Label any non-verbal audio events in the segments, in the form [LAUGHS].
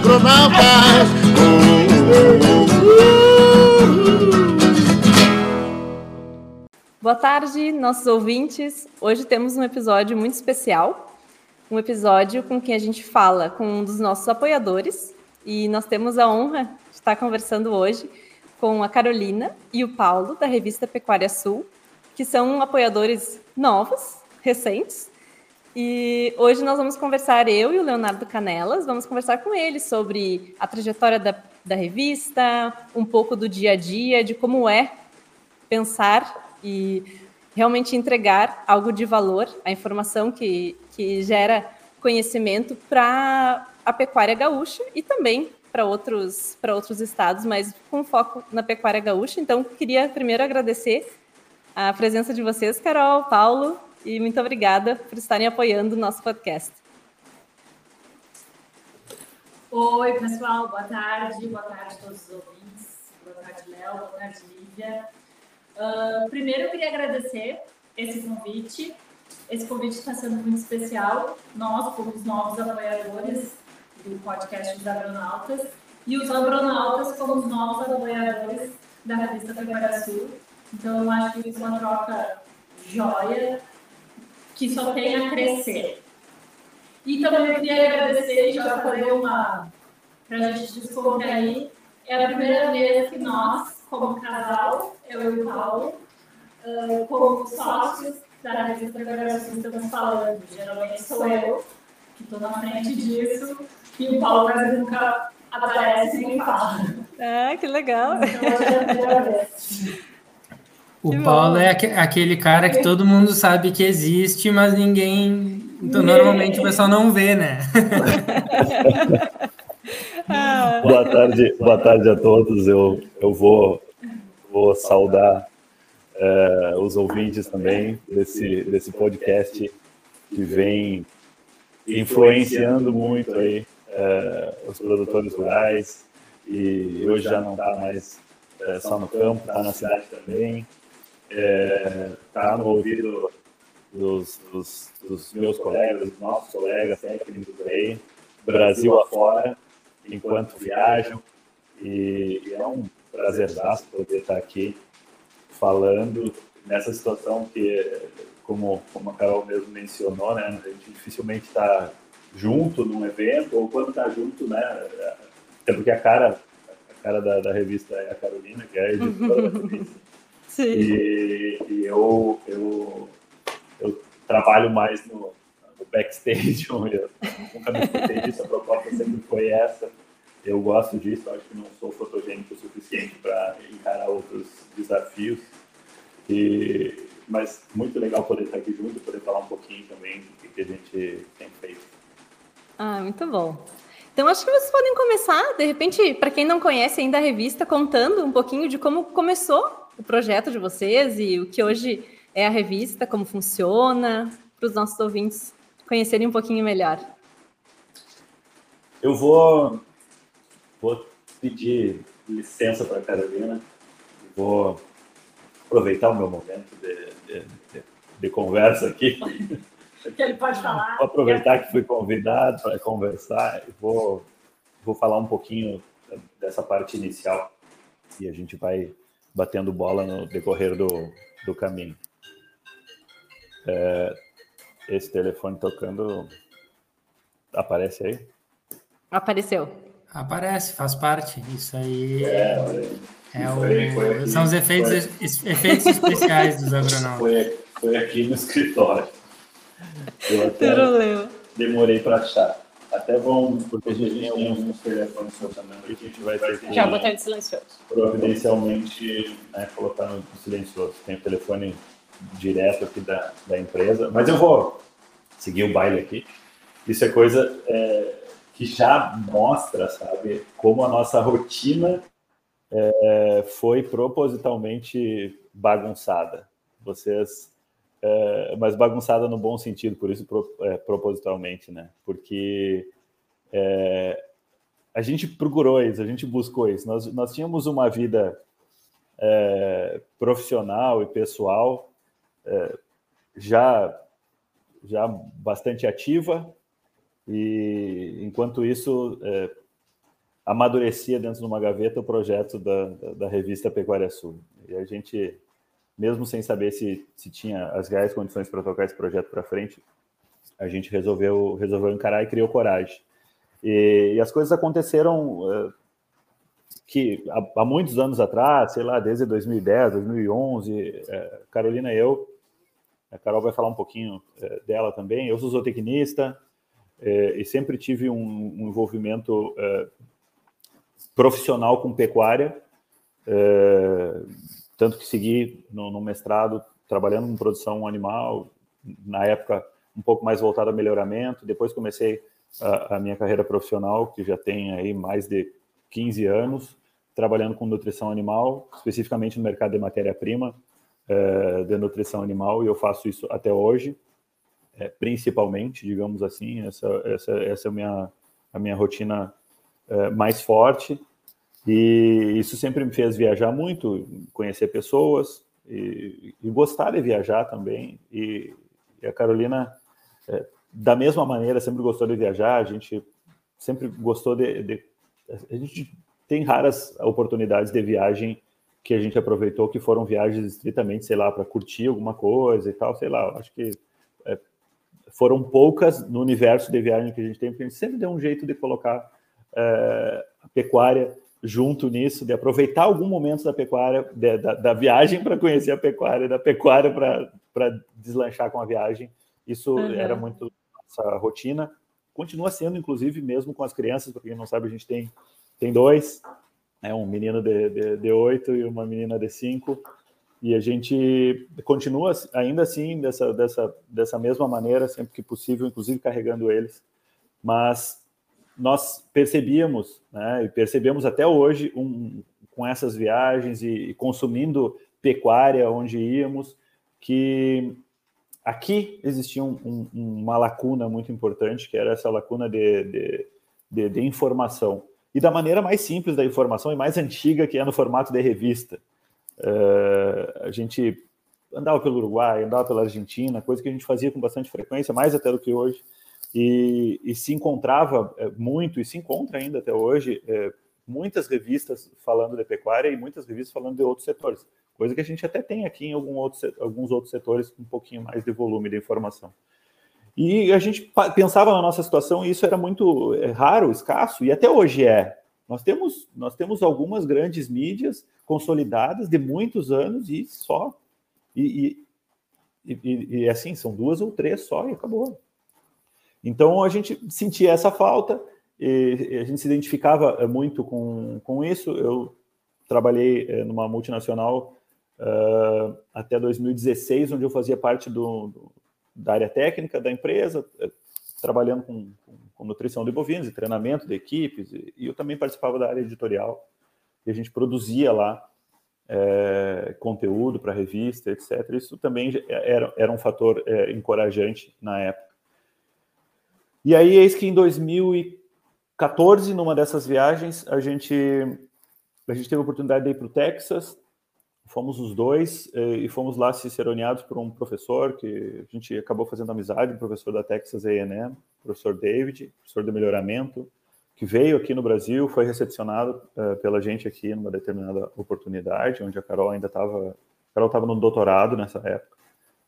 agronautas. Boa tarde, nossos ouvintes. Hoje temos um episódio muito especial, um episódio com quem a gente fala com um dos nossos apoiadores, e nós temos a honra de estar conversando hoje com a Carolina e o Paulo, da revista Pecuária Sul, que são apoiadores novos, recentes. E hoje nós vamos conversar, eu e o Leonardo Canelas, vamos conversar com eles sobre a trajetória da, da revista, um pouco do dia a dia, de como é pensar e realmente entregar algo de valor, a informação que, que gera conhecimento para a pecuária gaúcha e também para outros, outros estados, mas com foco na pecuária gaúcha. Então, queria primeiro agradecer a presença de vocês, Carol, Paulo, e muito obrigada por estarem apoiando o nosso podcast. Oi, pessoal, boa tarde, boa tarde a todos os ouvintes, boa tarde, Léo, boa tarde, Lívia. Uh, primeiro, eu queria agradecer esse convite. Esse convite está sendo muito especial. Nós, como os novos apoiadores do podcast dos Agronautas, e os Agronautas como os novos apoiadores da revista Pecuária Sul. Então, eu acho que isso é uma troca joia, que só tem a crescer. E também eu queria agradecer, já fazer uma, para a gente descontrair, é a primeira vez que nós, como casal, eu e o Paulo, uh, como sócios da revista Sul, estamos falando. Geralmente sou eu que estou na frente disso, e o Paulo quase nunca aparece nem fala. Ah, que legal. Então, o que Paulo bom. é aquele cara que todo mundo sabe que existe, mas ninguém. Então, normalmente o pessoal não vê, né? ah. [LAUGHS] [LAUGHS] boa tarde, boa tarde a todos. Eu, eu vou, vou saudar é, os ouvintes também desse, desse podcast que vem influenciando muito aí é, os produtores rurais e hoje já não está mais é, só no campo, está na cidade também, está no ouvido dos, dos, dos, meus colegas, dos nossos colegas técnicos aí, Brasil afora, enquanto viajam, e, e é um prazerzaço poder estar aqui falando nessa situação que, como, como a Carol mesmo mencionou, né, a gente dificilmente está junto num evento, ou quando está junto, né? Até porque a cara, a cara da, da revista é a Carolina, que é a editora da revista. [LAUGHS] Sim. E, e eu, eu, eu trabalho mais no, no backstage, [LAUGHS] eu nunca me escutei disso, a proposta sempre foi essa. Eu gosto disso, acho que não sou fotogênico o suficiente para encarar outros desafios. E, mas muito legal poder estar aqui junto, poder falar um pouquinho também do que a gente tem feito. Ah, muito bom. Então, acho que vocês podem começar, de repente, para quem não conhece ainda a revista, contando um pouquinho de como começou o projeto de vocês e o que hoje é a revista, como funciona, para os nossos ouvintes conhecerem um pouquinho melhor. Eu vou, vou pedir licença para a Carolina, vou aproveitar o meu momento de, de, de, de conversa aqui. [LAUGHS] que ele pode falar. Vou aproveitar que fui convidado para conversar e vou, vou falar um pouquinho dessa parte inicial e a gente vai batendo bola no decorrer do, do caminho. É, esse telefone tocando aparece aí? Apareceu. Aparece, faz parte. Isso aí é, é o, foi aqui, são os efeitos, foi, efeitos especiais dos agronautas. Foi, foi aqui no escritório. Eu até demorei para achar. Até vão, porque a gente tem alguns telefones funcionando que a gente vai ter que. Já botar de silencioso. Providencialmente né, colocar no silencioso. Tem o telefone direto aqui da, da empresa, mas eu vou seguir o baile aqui. Isso é coisa é, que já mostra, sabe, como a nossa rotina é, foi propositalmente bagunçada. Vocês é, mas bagunçada no bom sentido, por isso pro, é, propositalmente, né? Porque é, a gente procurou isso, a gente buscou isso. Nós, nós tínhamos uma vida é, profissional e pessoal é, já já bastante ativa e enquanto isso é, amadurecia dentro de uma gaveta o projeto da, da, da, revista Pecuária Sul. E a gente, mesmo sem saber se, se tinha as reais condições para tocar esse projeto para frente, a gente resolveu, resolveu encarar e criou coragem. E, e as coisas aconteceram uh, que há, há, muitos anos atrás, sei lá, desde 2010, 2011, uh, Carolina e eu, a Carol vai falar um pouquinho uh, dela também, eu sou zootecnista, e sempre tive um, um envolvimento profissional com pecuária, tanto que segui no, no, mestrado trabalhando com produção animal, na época um pouco mais voltado a melhoramento, depois comecei a, a minha carreira profissional, que já tem aí mais de 15 anos, trabalhando com nutrição animal, especificamente no mercado de matéria-prima é, de nutrição animal, e eu faço isso até hoje, é, principalmente, digamos assim, essa, essa, essa é a minha, a minha rotina é, mais forte. E isso sempre me fez viajar muito, conhecer pessoas e, e gostar de viajar também. E, e a Carolina, é, da mesma maneira, sempre gostou de viajar. A gente sempre gostou de, de, A gente tem raras oportunidades de viagem que a gente aproveitou, que foram viagens estritamente, sei lá, para curtir alguma coisa e tal, sei lá. Acho que é, foram poucas no universo de viagem que a gente tem, porque a gente sempre deu um jeito de colocar é, a pecuária junto nisso, de aproveitar algum momento da pecuária, de, da, da, viagem para conhecer a pecuária, da pecuária para deslanchar com a viagem. Isso uhum. era muito nossa rotina. Continua sendo, inclusive, mesmo com as crianças, para quem não sabe, a gente tem, tem dois, é um menino de, 8 e uma menina de 5, e a gente continua ainda assim dessa, dessa, dessa mesma maneira, sempre que possível, inclusive carregando eles, mas nós percebíamos, né, e percebemos até hoje, um, com essas viagens e, e, consumindo pecuária onde íamos, que aqui existia um, um, uma lacuna muito importante, que era essa lacuna de, de, de, de, informação. E da maneira mais simples da informação e mais antiga, que é no formato de revista. Uh, a gente andava pelo Uruguai, andava pela Argentina, coisa que a gente fazia com bastante frequência, mais até do que hoje e, e se encontrava é, muito, e se encontra ainda até hoje, é, muitas revistas falando de pecuária e muitas revistas falando de outros setores, coisa que a gente até tem aqui em algum outro, alguns outros setores com um pouquinho mais de volume de informação. E a gente pensava na nossa situação e isso era muito é, raro, escasso, e até hoje é. Nós temos, nós temos algumas grandes mídias consolidadas de muitos anos e só. E, e, e, e assim, são duas ou três só e acabou. Então a gente sentia essa falta, e a gente se identificava eh, muito com, com isso. Eu trabalhei eh, numa multinacional uh, até 2016, onde eu fazia parte do, do, da área técnica da empresa, trabalhando com, com, com, nutrição de bovinos e treinamento de equipes, e, eu também participava da área editorial, e a gente produzia lá é, conteúdo para revista, etc. Isso também era, era um fator é, encorajante na época. E aí, eis que em 2014, numa dessas viagens, a gente, a gente teve a oportunidade de ir para o Texas, fomos os dois eh, e fomos lá ciceroneados por um professor que a gente acabou fazendo amizade, um professor da Texas A&M, professor David, professor de melhoramento, que veio aqui no Brasil, foi recepcionado uh, pela gente aqui numa determinada oportunidade, onde a Carol ainda estava, Carol estava no doutorado nessa época,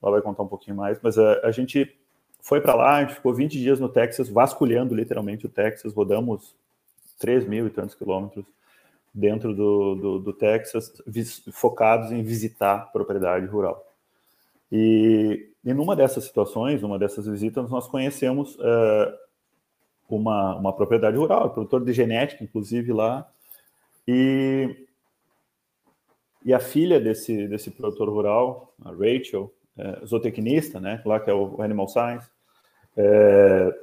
ela vai contar um pouquinho mais, mas uh, a gente foi para lá, a gente ficou 20 dias no Texas, vasculhando literalmente o Texas, rodamos 3 mil e tantos quilômetros dentro do, do, do Texas, focados em visitar propriedade rural. E, e numa dessas situações, numa dessas visitas, nós conhecemos uh, uma, uma propriedade rural, produtor de genética, inclusive lá, e, e a filha desse, desse produtor rural, a Rachel, é, zootecnista, né, lá que é o Animal Science, é,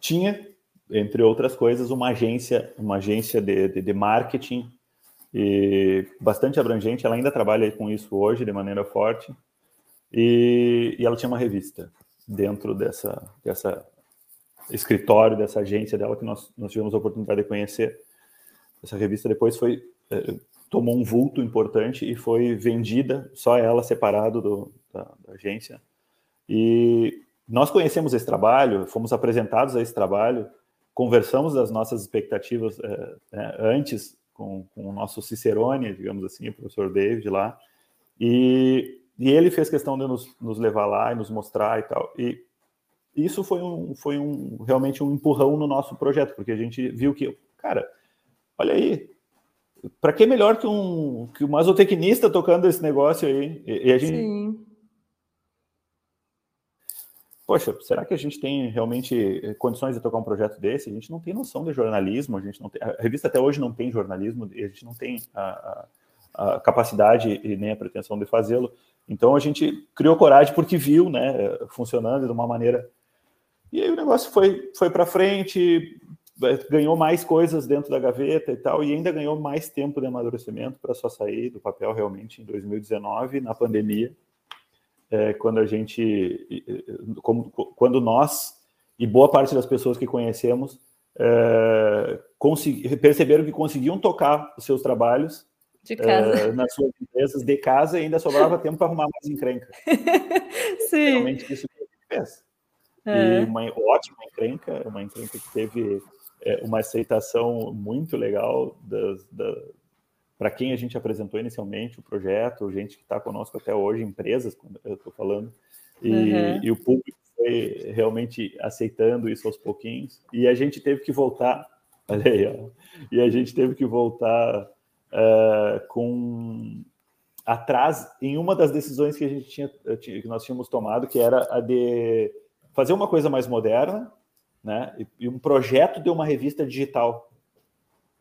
tinha, entre outras coisas, uma agência, uma agência de, de, de marketing e bastante abrangente. Ela ainda trabalha com isso hoje de maneira forte. E, e ela tinha uma revista dentro dessa, dessa escritório, dessa agência dela que nós, nós tivemos a oportunidade de conhecer. Essa revista depois foi é, tomou um vulto importante e foi vendida, só ela separado do, da, da, agência. E nós conhecemos esse trabalho, fomos apresentados a esse trabalho conversamos das nossas expectativas é, é, antes com, com, o nosso Cicerone, digamos assim, o professor David lá, e, e ele fez questão de nos, nos, levar lá e nos mostrar e tal. E isso foi, um, foi um, realmente um empurrão no nosso projeto, porque a gente viu que, cara, olha aí, para que melhor que um, que um masotecnista tocando esse negócio aí? E, e a gente. Sim. Poxa, será que a gente tem realmente condições de tocar um projeto desse? A gente não tem noção de jornalismo, a gente não tem, a revista até hoje não tem jornalismo, a gente não tem a, a, a capacidade e nem a pretensão de fazê-lo. Então a gente criou coragem porque viu, né, funcionando de uma maneira. E aí o negócio foi, foi para frente, ganhou mais coisas dentro da gaveta e tal, e ainda ganhou mais tempo de amadurecimento para só sair do papel realmente em 2019, na pandemia, é, quando a gente, como, quando nós e boa parte das pessoas que conhecemos é, perceberam que conseguiam tocar os seus trabalhos é, nas suas empresas de casa e ainda sobrava tempo para arrumar mais encrenca. [LAUGHS] Sim. Realmente isso que a gente fez. É. E uma ótima encrenca, uma encrenca que teve é, uma aceitação muito legal das, da, para quem a gente apresentou inicialmente o projeto, gente que está conosco até hoje, empresas, quando eu estou falando, e, uhum. e, o público foi realmente aceitando isso aos pouquinhos, e a gente teve que voltar, [LAUGHS] olha aí, ó, e a gente teve que voltar uh, com atrás em uma das decisões que a gente tinha, que nós tínhamos tomado, que era a de fazer uma coisa mais moderna, né? E um projeto de uma revista digital.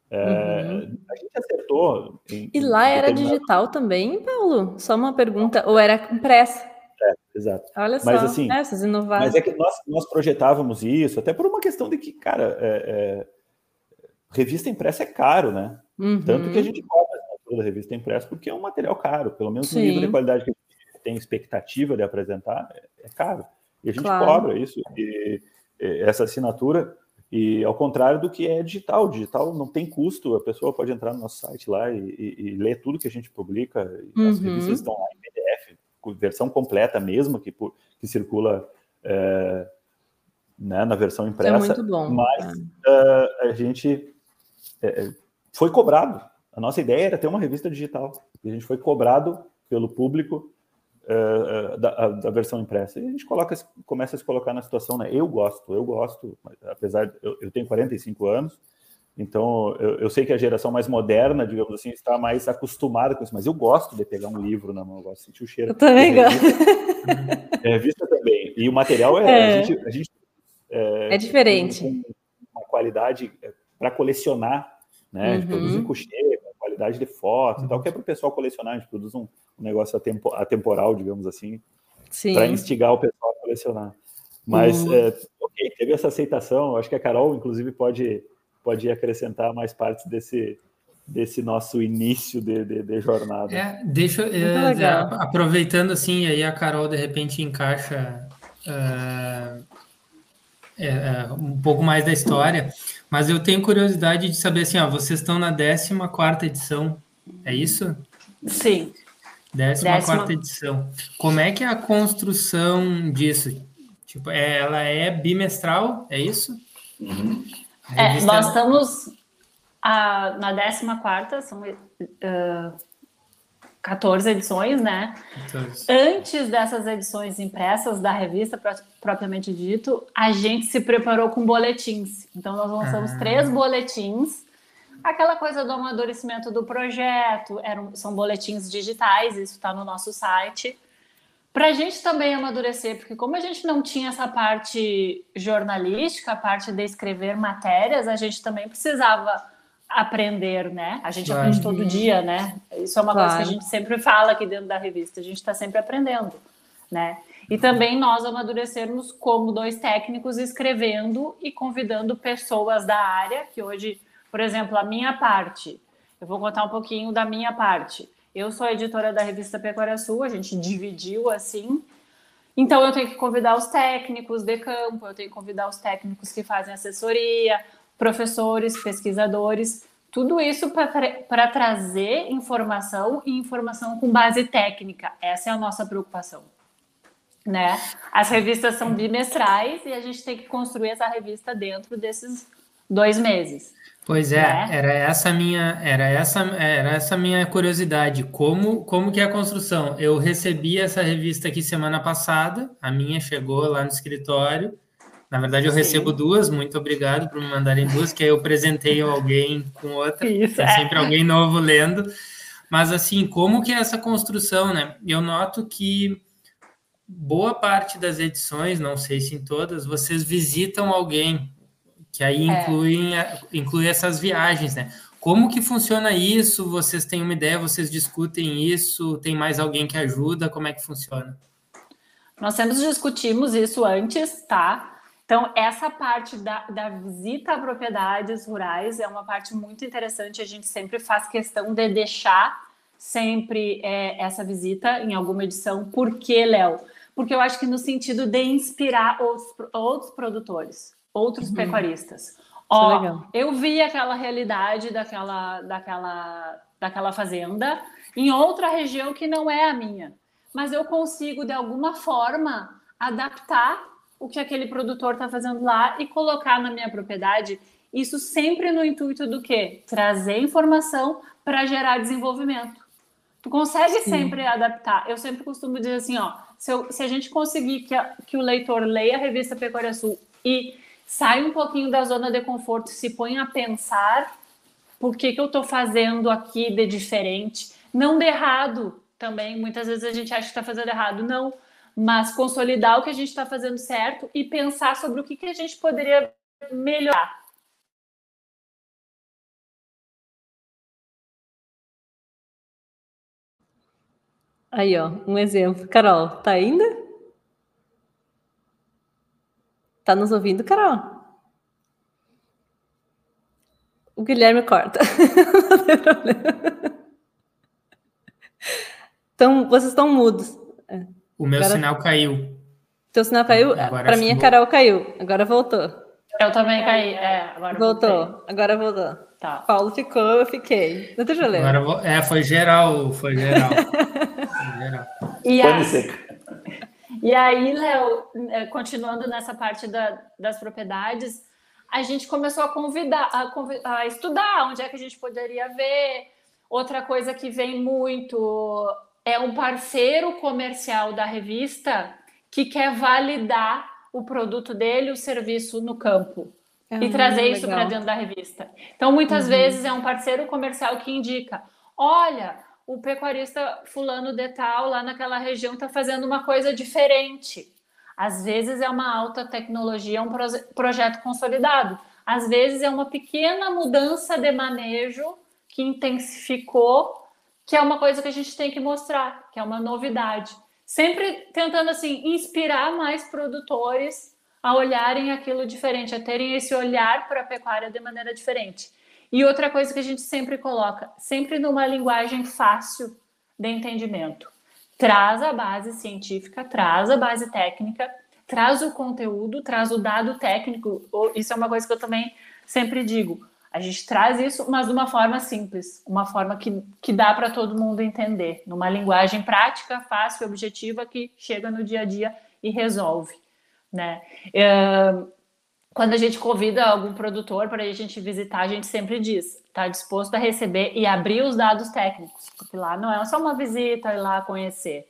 É, uhum. A gente acertou. Em, e lá era digital também, Paulo? Só uma pergunta. Ou era impressa? É, exato. Olha só, mas, assim, essas inovações. Mas é que nós, nós projetávamos isso, até por uma questão de que, cara, é, é, revista impressa é caro, né? Uhum. Tanto que a gente cobra a revista impressa porque é um material caro, pelo menos no nível de qualidade que a gente tem expectativa de apresentar, é, é caro. E a gente claro. cobra isso. E, essa assinatura. E ao contrário do que é digital, digital não tem custo, a pessoa pode entrar no nosso site lá e, e, e ler tudo que a gente publica, uhum. as revistas estão lá em PDF, versão completa mesmo, que, que circula é, né, na versão impressa. É muito bom. Mas uh, a gente é, foi cobrado. A nossa ideia era ter uma revista digital. E a gente foi cobrado pelo público uh, da, da, versão impressa. E a gente coloca, começa a se colocar na situação, né? Eu gosto, eu gosto, apesar de eu, eu tenho 45 anos, então eu, eu, sei que a geração mais moderna, digamos assim, está mais acostumada com isso, mas eu gosto de pegar um livro na mão, eu gosto de sentir o cheiro. Eu também gosto. É, revista também. E o material é. é. A gente, a gente é, é diferente. uma qualidade para colecionar, né? Uhum. A gente produz em coucher, qualidade de foto e tal, que é para o pessoal colecionar, a gente produz um, um negócio atemporal, digamos assim, para instigar o pessoal a colecionar. Mas, uhum. é, ok, teve essa aceitação, acho que a Carol, inclusive, pode, pode acrescentar mais partes desse, desse nosso início de, de, de jornada. É, deixa é, é, aproveitando assim, aí a Carol de repente encaixa uh, é, um pouco mais da história, mas eu tenho curiosidade de saber assim, ó, vocês estão na 14 edição, é isso? Sim. 14 quarta edição. Como é que é a construção disso? Tipo, é, ela é bimestral, é isso? Uhum. É, nós estamos a, na 14, são uh, 14 edições, né? 14. Antes dessas edições impressas da revista, propriamente dito, a gente se preparou com boletins. Então, nós lançamos ah. três boletins aquela coisa do amadurecimento do projeto, eram, são boletins digitais, isso está no nosso site. Para a gente também amadurecer, porque como a gente não tinha essa parte jornalística, a parte de escrever matérias, a gente também precisava aprender, né? A gente claro. aprende todo dia, né? Isso é uma claro. coisa que a gente sempre fala aqui dentro da revista, a gente está sempre aprendendo, né? E também nós amadurecermos como dois técnicos escrevendo e convidando pessoas da área, que hoje por exemplo, a minha parte. Eu vou contar um pouquinho da minha parte. Eu sou editora da revista Pecuária Sul, a gente dividiu assim. Então eu tenho que convidar os técnicos de campo, eu tenho que convidar os técnicos que fazem assessoria, professores, pesquisadores, tudo isso para trazer informação e informação com base técnica. Essa é a nossa preocupação. Né? As revistas são bimestrais e a gente tem que construir essa revista dentro desses dois meses. Pois é, né? era essa minha, era essa, era essa minha curiosidade. Como, como que é a construção? Eu recebi essa revista aqui semana passada, a minha chegou lá no escritório. Na verdade, eu Sim. recebo duas. Muito obrigado por me mandarem duas, que aí eu presentei alguém com outra. Isso, é. sempre alguém novo lendo. Mas assim, como que é essa construção, né? Eu noto que boa parte das edições, não sei se em todas, vocês visitam alguém que aí incluem, é. inclui essas viagens, né? Como que funciona isso? Vocês têm uma ideia? Vocês discutem isso? Tem mais alguém que ajuda? Como é que funciona? Nós sempre discutimos isso antes, tá? Então, essa parte da, da visita a propriedades rurais é uma parte muito interessante. A gente sempre faz questão de deixar sempre é, essa visita em alguma edição. Por que, Léo? Porque eu acho que no sentido de inspirar outros, outros produtores outros uhum. pecuaristas. Ó, eu vi aquela realidade daquela, daquela, daquela fazenda em outra região que não é a minha, mas eu consigo de alguma forma adaptar o que aquele produtor está fazendo lá e colocar na minha propriedade. Isso sempre no intuito do quê? Trazer informação para gerar desenvolvimento. Tu consegue Sim. sempre adaptar. Eu sempre costumo dizer assim, ó, se, eu, se a gente conseguir que, a, que o leitor leia a revista Pecuária Sul e sai um pouquinho da zona de conforto, se põe a pensar por que, que eu estou fazendo aqui de diferente, não de errado também. Muitas vezes a gente acha que está fazendo errado, não, mas consolidar o que a gente está fazendo certo e pensar sobre o que, que a gente poderia melhorar. Aí, ó, um exemplo. Carol, tá ainda? Tá nos ouvindo, Carol? O Guilherme corta. Não tem problema. Então, vocês estão mudos. É. O meu Agora... sinal caiu. Teu sinal caiu? Para mim, a Carol caiu. Agora voltou. Eu também caí. É, agora voltou. Voltei. Agora voltou. Tá. Paulo ficou, eu fiquei. Não tem problema. Agora, é, foi geral. Foi geral. [LAUGHS] foi geral. E a... E aí, Léo, é, continuando nessa parte da, das propriedades, a gente começou a convidar, a, a, estudar onde é que a gente poderia ver. Outra coisa que vem muito é um parceiro comercial da revista que quer validar o produto dele, o serviço no campo. Ah, e trazer isso para dentro da revista. Então, muitas uhum. vezes é um parceiro comercial que indica: olha, o pecuarista fulano de tal lá naquela região está fazendo uma coisa diferente. Às vezes é uma alta tecnologia, um projeto consolidado. Às vezes é uma pequena mudança de manejo que intensificou, que é uma coisa que a gente tem que mostrar, que é uma novidade. Sempre tentando assim inspirar mais produtores a olharem aquilo diferente, a terem esse olhar para a pecuária de maneira diferente. E outra coisa que a gente sempre coloca, sempre numa linguagem fácil de entendimento. Traz a base científica, traz a base técnica, traz o conteúdo, traz o dado técnico. Isso é uma coisa que eu também sempre digo. A gente traz isso, mas de uma forma simples, uma forma que, que dá para todo mundo entender, numa linguagem prática, fácil, objetiva, que chega no dia a dia e resolve. Né? Quando a gente convida algum produtor para a gente visitar, a gente sempre diz, está disposto a receber e abrir os dados técnicos, porque lá não é só uma visita ir lá conhecer.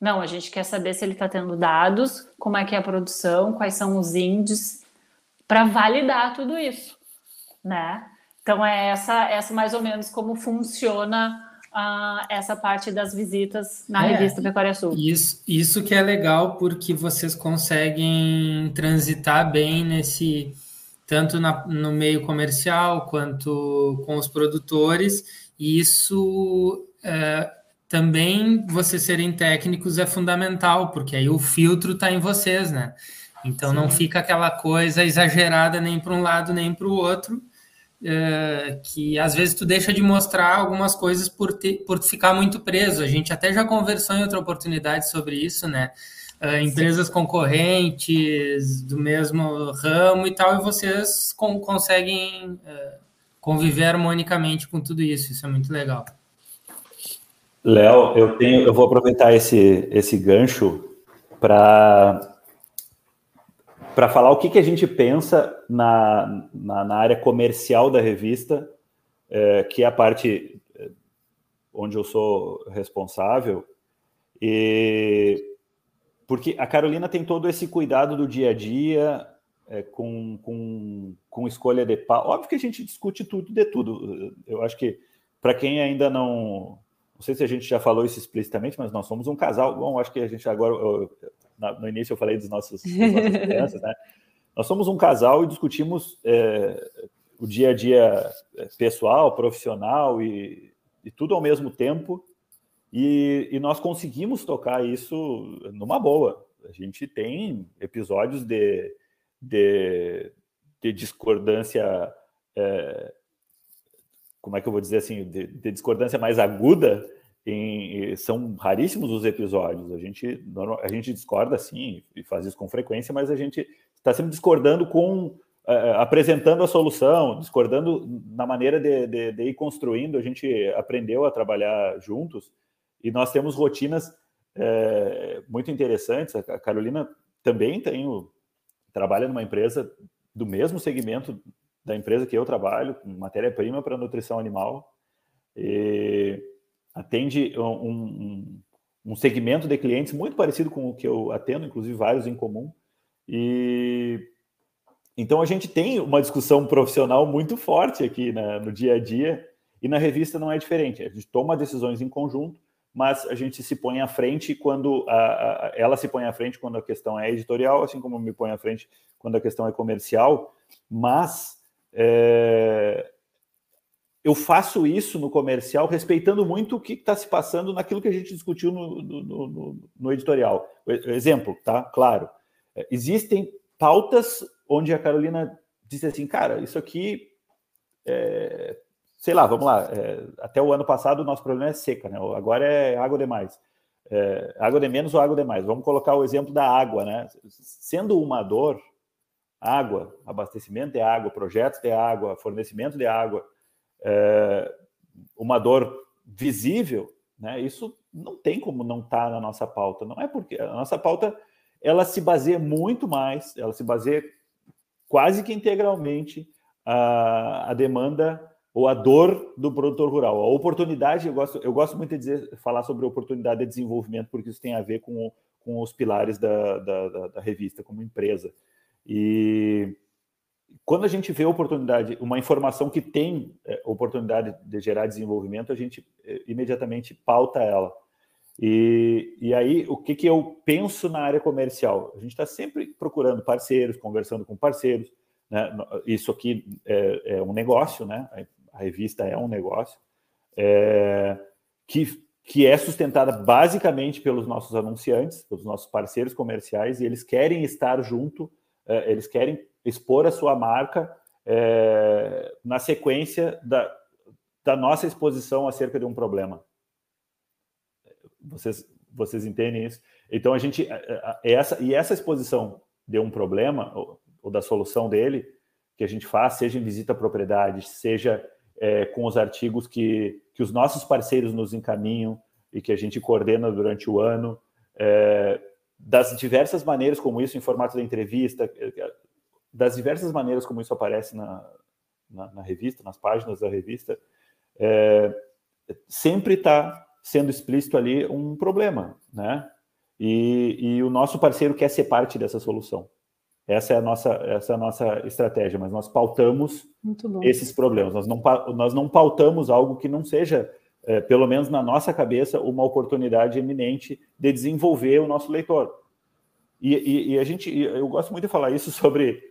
Não, a gente quer saber se ele está tendo dados, como é que é a produção, quais são os índices, para validar tudo isso, né? Então é essa, essa mais ou menos como funciona uh, essa parte das visitas na é, revista Pecuária Sul. Isso, isso que é legal, porque vocês conseguem transitar bem nesse tanto na, no meio comercial quanto com os produtores, e isso é, também vocês serem técnicos é fundamental, porque aí o filtro está em vocês, né? Então Sim. não fica aquela coisa exagerada nem para um lado nem para o outro, é, que às vezes tu deixa de mostrar algumas coisas por, ter, por ficar muito preso. A gente até já conversou em outra oportunidade sobre isso, né? Uh, empresas concorrentes do mesmo ramo e tal, e vocês com, conseguem uh, conviver harmonicamente com tudo isso. Isso é muito legal. Léo, eu tenho, eu vou aproveitar esse, esse gancho para para falar o que, que a gente pensa na, na, na área comercial da revista, é, que é a parte é, onde eu sou responsável, e porque a Carolina tem todo esse cuidado do dia a dia, é, com, com, com escolha de pau. Óbvio que a gente discute tudo de tudo. Eu acho que, para quem ainda não. Não sei se a gente já falou isso explicitamente, mas nós somos um casal. Bom, acho que a gente agora. Eu, no início eu falei dos nossos, das nossas [LAUGHS] crianças, né? Nós somos um casal e discutimos é, o dia a dia é, pessoal, profissional e, e tudo ao mesmo tempo. E, e, nós conseguimos tocar isso numa boa. A gente tem episódios de, de, de discordância, é, como é que eu vou dizer assim, de, de discordância mais aguda, em, são raríssimos os episódios. A gente, a gente discorda sim e faz isso com frequência, mas a gente está sempre discordando com é, apresentando a solução, discordando na maneira de, de, de, ir construindo. A gente aprendeu a trabalhar juntos e nós temos rotinas é, muito interessantes. A Carolina também tem o, trabalha numa empresa do mesmo segmento da empresa que eu trabalho, matéria-prima para nutrição animal, e atende um, um, um, segmento de clientes muito parecido com o que eu atendo, inclusive vários em comum. E então a gente tem uma discussão profissional muito forte aqui né, no dia a dia, e na revista não é diferente. A gente toma decisões em conjunto, mas a gente se põe à frente quando a, a, ela se põe à frente quando a questão é editorial, assim como me põe à frente quando a questão é comercial, mas é, eu faço isso no comercial respeitando muito o que está se passando naquilo que a gente discutiu no, no, no, no editorial. Exemplo, tá? Claro. É, existem pautas onde a Carolina disse assim, cara, isso aqui é, sei lá, vamos lá, é, até o ano passado o nosso problema é seca, né? Agora é água demais. É, água de menos ou água demais. Vamos colocar o exemplo da água, né? Sendo uma dor, água, abastecimento de água, projetos de água, fornecimento de água, é, uma dor visível, né? Isso não tem como não estar tá na nossa pauta. Não é porque a nossa pauta ela se baseia muito mais, ela se baseia quase que integralmente a, a demanda ou a dor do produtor rural. A oportunidade, eu gosto, eu gosto muito de dizer, falar sobre oportunidade de desenvolvimento, porque isso tem a ver com, com os pilares da, da, da, da revista como empresa. E quando a gente vê oportunidade, uma informação que tem é, oportunidade de gerar desenvolvimento, a gente é, imediatamente pauta ela. E, e aí, o que, que eu penso na área comercial? A gente está sempre procurando parceiros, conversando com parceiros. Né? Isso aqui é, é um negócio, né? a revista é um negócio, é, que, que é sustentada basicamente pelos nossos anunciantes, pelos nossos parceiros comerciais, e eles querem estar junto, é, eles querem expor a sua marca é, na sequência da, da nossa exposição acerca de um problema. Vocês, vocês entendem isso? Então a gente essa e essa exposição de um problema ou, ou, da solução dele que a gente faz, seja em visita à propriedade, seja é, com os artigos que, que os nossos parceiros nos encaminham e que a gente coordena durante o ano, é, das diversas maneiras como isso, em formato da entrevista, das diversas maneiras como isso aparece na, na, na revista, nas páginas da revista, é, sempre está sendo explícito ali um problema, né? E, e o nosso parceiro quer ser parte dessa solução. Essa é a nossa, essa é a nossa estratégia, mas nós pautamos esses problemas. Nós não, nós não pautamos algo que não seja, é, pelo menos na nossa cabeça, uma oportunidade eminente de desenvolver o nosso leitor. E, e, e a gente, eu gosto muito de falar isso sobre,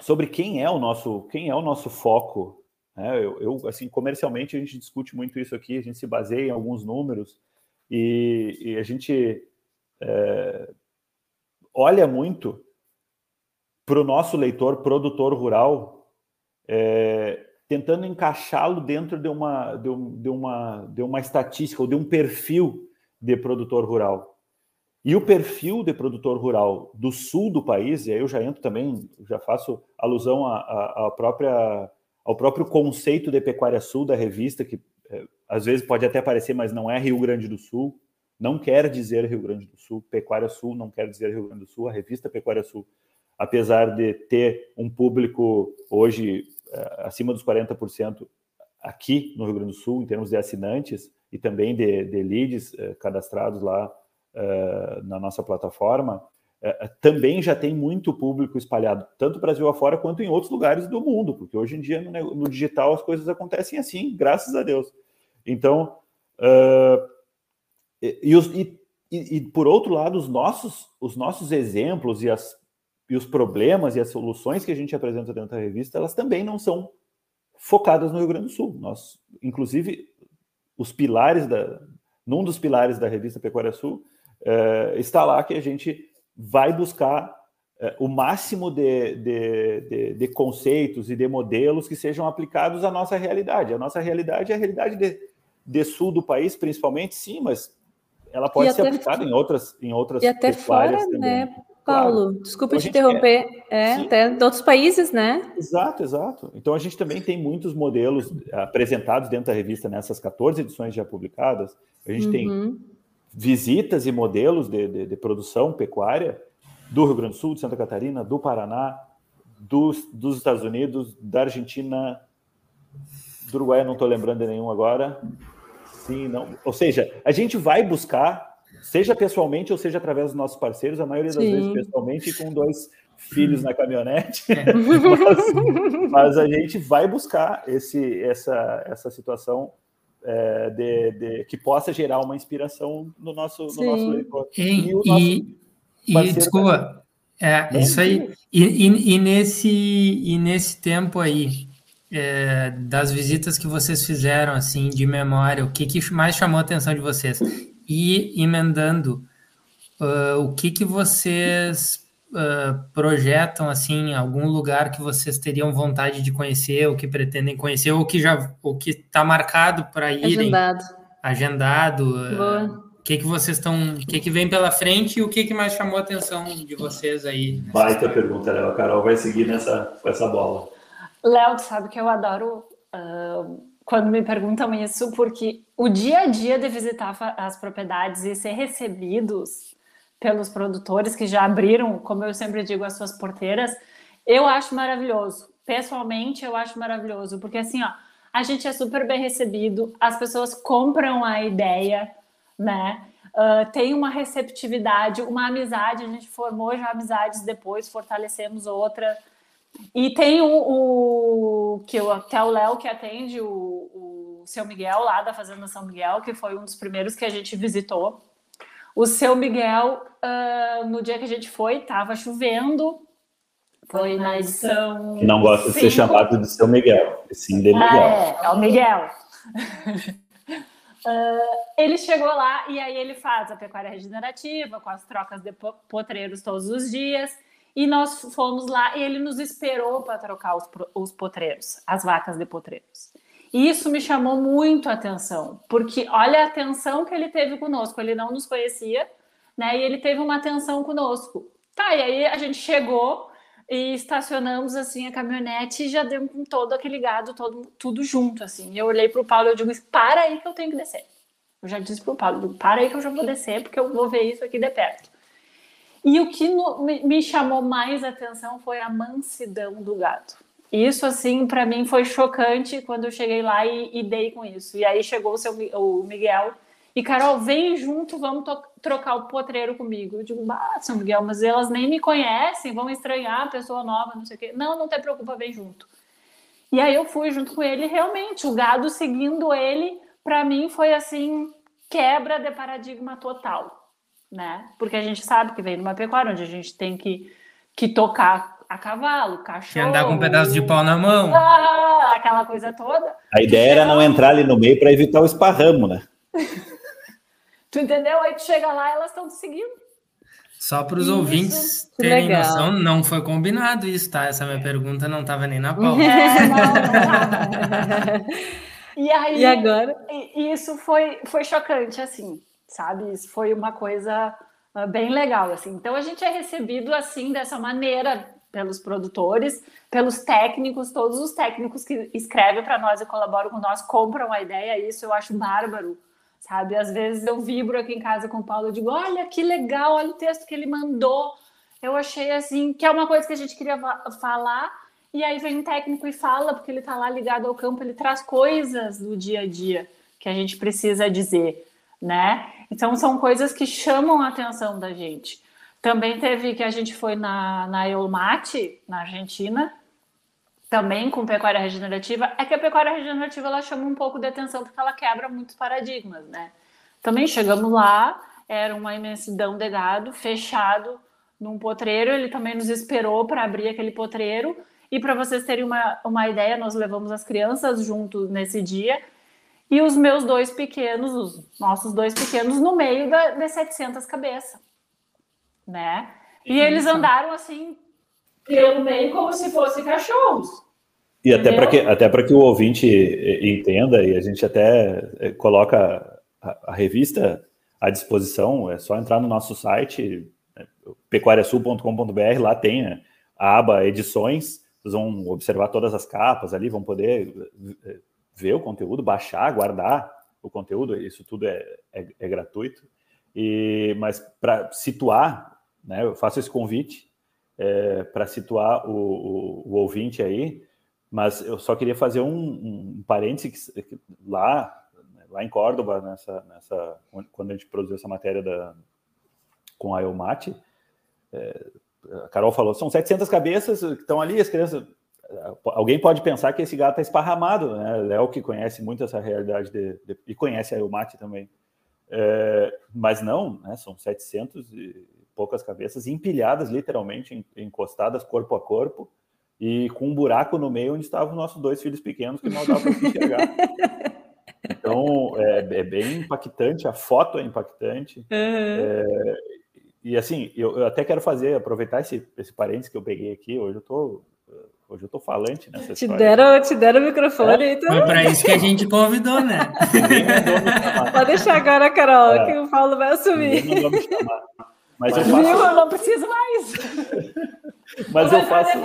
sobre quem é o nosso, quem é o nosso foco. Né? Eu, eu, assim, comercialmente a gente discute muito isso aqui, a gente se baseia em alguns números e, e a gente é, olha muito para o nosso leitor produtor rural, é, tentando encaixá-lo dentro de uma, de, um, de, uma, de uma estatística ou de um perfil de produtor rural. E o perfil de produtor rural do sul do país, e aí eu já entro também, já faço alusão à, própria, ao próprio conceito de pecuária sul da revista, que é, às vezes pode até parecer, mas não é Rio Grande do Sul, não quer dizer Rio Grande do Sul, Pecuária Sul não quer dizer Rio Grande do Sul, a revista Pecuária Sul apesar de ter um público hoje uh, acima dos 40% aqui no Rio Grande do Sul, em termos de assinantes e também de, de leads uh, cadastrados lá na nossa plataforma, também já tem muito público espalhado, tanto Brasil afora quanto em outros lugares do mundo, porque hoje em dia no, no digital as coisas acontecem assim, graças a Deus. Então, e, e, e, e, por outro lado, os nossos, os nossos exemplos e as e os problemas e as soluções que a gente apresenta dentro da revista, elas também não são focadas no Rio Grande do Sul. Nós, inclusive, os pilares da, num dos pilares da revista Pecuária Sul, é, está lá que a gente vai buscar é, o máximo de, de, de, de, conceitos e de modelos que sejam aplicados à nossa realidade. A nossa realidade é a realidade de, de sul do país, principalmente, sim, mas ela pode ser aplicada em outras em outras e até fora, também. né? Paulo, claro. desculpa então, te interromper. É, até de outros países, né? Exato, exato. Então a gente também tem muitos modelos apresentados dentro da revista nessas 14 edições já publicadas. A gente uhum. tem visitas e modelos de, de, de, produção pecuária do Rio Grande do Sul, de Santa Catarina, do Paraná, dos, dos Estados Unidos, da Argentina, do Uruguai, não estou lembrando de nenhum agora. Sim, não. Ou seja, a gente vai buscar seja pessoalmente ou seja através dos nossos parceiros, a maioria das Sim. vezes pessoalmente com dois filhos na caminhonete, [LAUGHS] mas, mas, a gente vai buscar esse, essa, essa situação é, de, de, que possa gerar uma inspiração no nosso, no nosso leitor. E, e, e, e desculpa, é, isso aí. E, e, e, nesse, e nesse tempo aí, é, das visitas que vocês fizeram, assim, de memória, o que, que mais chamou a atenção de vocês? E emendando, uh, o que, que vocês uh, projetam assim, algum lugar que vocês teriam vontade de conhecer, ou que pretendem conhecer, ou que já o que está marcado para irem? Agendado. Agendado. Uh, o que, que vocês estão. O que, que vem pela frente e o que, que mais chamou a atenção de vocês aí? Baita pergunta, Léo. A Carol vai seguir nessa, com essa bola. Léo, tu sabe que eu adoro uh, quando me perguntam isso, porque o dia a dia de visitar as propriedades e ser recebidos pelos produtores que já abriram, como eu sempre digo, as suas porteiras, eu acho maravilhoso. Pessoalmente, eu acho maravilhoso, porque assim, ó, a gente é super bem recebido, as pessoas compram a ideia, né? Uh, tem uma receptividade, uma amizade, a gente formou já amizades depois, fortalecemos outra. E tem o, o que, eu, que é o Léo que atende o, o seu Miguel lá da Fazenda São Miguel, que foi um dos primeiros que a gente visitou. O seu Miguel, uh, no dia que a gente foi, estava chovendo. Foi na edição. Que não gosta de ser chamado de seu Miguel, sim de Miguel. É, é o Miguel. Uh, [LAUGHS] ele chegou lá e aí ele faz a pecuária regenerativa com as trocas de potreiros todos os dias. E nós fomos lá e ele nos esperou para trocar os, os potreiros, as vacas de potreiros. Isso me chamou muito a atenção, porque olha a atenção que ele teve conosco. Ele não nos conhecia, né? E ele teve uma atenção conosco. Tá, e aí a gente chegou e estacionamos assim a caminhonete e já deu com todo aquele gado, todo, tudo junto, assim. Eu olhei para o Paulo e eu digo: para aí que eu tenho que descer. Eu já disse para o Paulo: para aí que eu já vou descer, porque eu vou ver isso aqui de perto. E o que no, me, me, chamou mais atenção foi a mansidão do gato. Isso, assim, para mim foi chocante quando eu cheguei lá e, e, dei com isso. E aí chegou o, seu, o Miguel e, Carol, vem junto, vamos trocar o potreiro comigo. Eu digo, bah, seu Miguel, mas elas nem me conhecem, vão estranhar pessoa nova, não sei o quê. Não, não te preocupa, vem junto. E aí eu fui junto com ele, realmente, o gado seguindo ele, para mim foi assim, quebra de paradigma total né? Porque a gente sabe que vem de uma pecuária onde a gente tem que, que tocar a cavalo, cachorro. E andar com um pedaço de pau na mão. Ah, [LAUGHS] aquela coisa toda. A ideia era não entrar ali no meio para evitar o esparramo, né? [LAUGHS] tu entendeu? Aí tu chega lá elas estão te seguindo. Só para os ouvintes terem legal. noção, não foi combinado isso, tá? Essa minha pergunta não estava nem na pauta. É, não, [LAUGHS] não. e aí, e agora? Isso foi, foi chocante, assim sabe? Isso foi uma coisa uh, bem legal, assim. Então a gente é recebido assim dessa maneira pelos produtores, pelos técnicos, todos os técnicos que escrevem para nós e colaboram com nós compram a ideia, isso eu acho bárbaro, sabe? Às vezes eu vibro aqui em casa com o Paulo e digo: "Olha que legal, olha o texto que ele mandou". Eu achei assim que é uma coisa que a gente queria falar, e aí vem um técnico e fala, porque ele está lá ligado ao campo, ele traz coisas do dia a dia que a gente precisa dizer, né? Então são coisas que chamam a atenção da gente. Também teve que a gente foi na, na Eulmate, na Argentina, também com pecuária regenerativa. É que a pecuária regenerativa ela chama um pouco de atenção porque ela quebra muitos paradigmas, né? Também chegamos lá, era uma imensidão de gado fechado num potreiro. Ele também nos esperou para abrir aquele potreiro. E para vocês terem uma, uma ideia, nós levamos as crianças juntos nesse dia e os meus dois pequenos, os nossos dois pequenos, no meio da, de 700 cabeças né? E Isso. eles andaram assim pelo meio como se fossem cachorros. E até para que até para que o ouvinte entenda e a gente até eh, coloca a, a, revista à disposição, é só entrar no nosso site né, pecuariasul.com.br, lá tem a aba edições, vocês vão observar todas as capas ali, vão poder eh, ver o conteúdo, baixar, guardar o conteúdo, isso tudo é, é, é gratuito. E, mas para situar né? Eu faço esse convite é, para situar o, o, o, ouvinte aí, mas eu só queria fazer um, um parênteses que, lá, lá em Córdoba, nessa, nessa, quando a gente produziu essa matéria da, com a Elmate, é, a Carol falou, são 700 cabeças que estão ali, as crianças... Alguém pode pensar que esse gato está esparramado, né? Léo, que conhece muito essa realidade de, de, e conhece a Elmate também. É, mas não, né? São 700 e poucas cabeças, empilhadas literalmente, encostadas corpo a corpo, e com um buraco no meio onde estavam nossos dois filhos pequenos que mal dava para enxergar. [LAUGHS] Então, é, é, bem impactante, a foto é impactante. Uhum. É, e assim, eu, eu, até quero fazer, aproveitar esse, esse parênteses que eu peguei aqui, hoje eu tô. Hoje eu tô falante nessa te Deram, te deram o microfone. É, então... Foi para isso que a gente convidou, né? Pode deixar agora, Carol, é, que o Paulo vai assumir. Não me chamar. Mas, eu faço. Eu não preciso mais. [LAUGHS] Mas eu faço.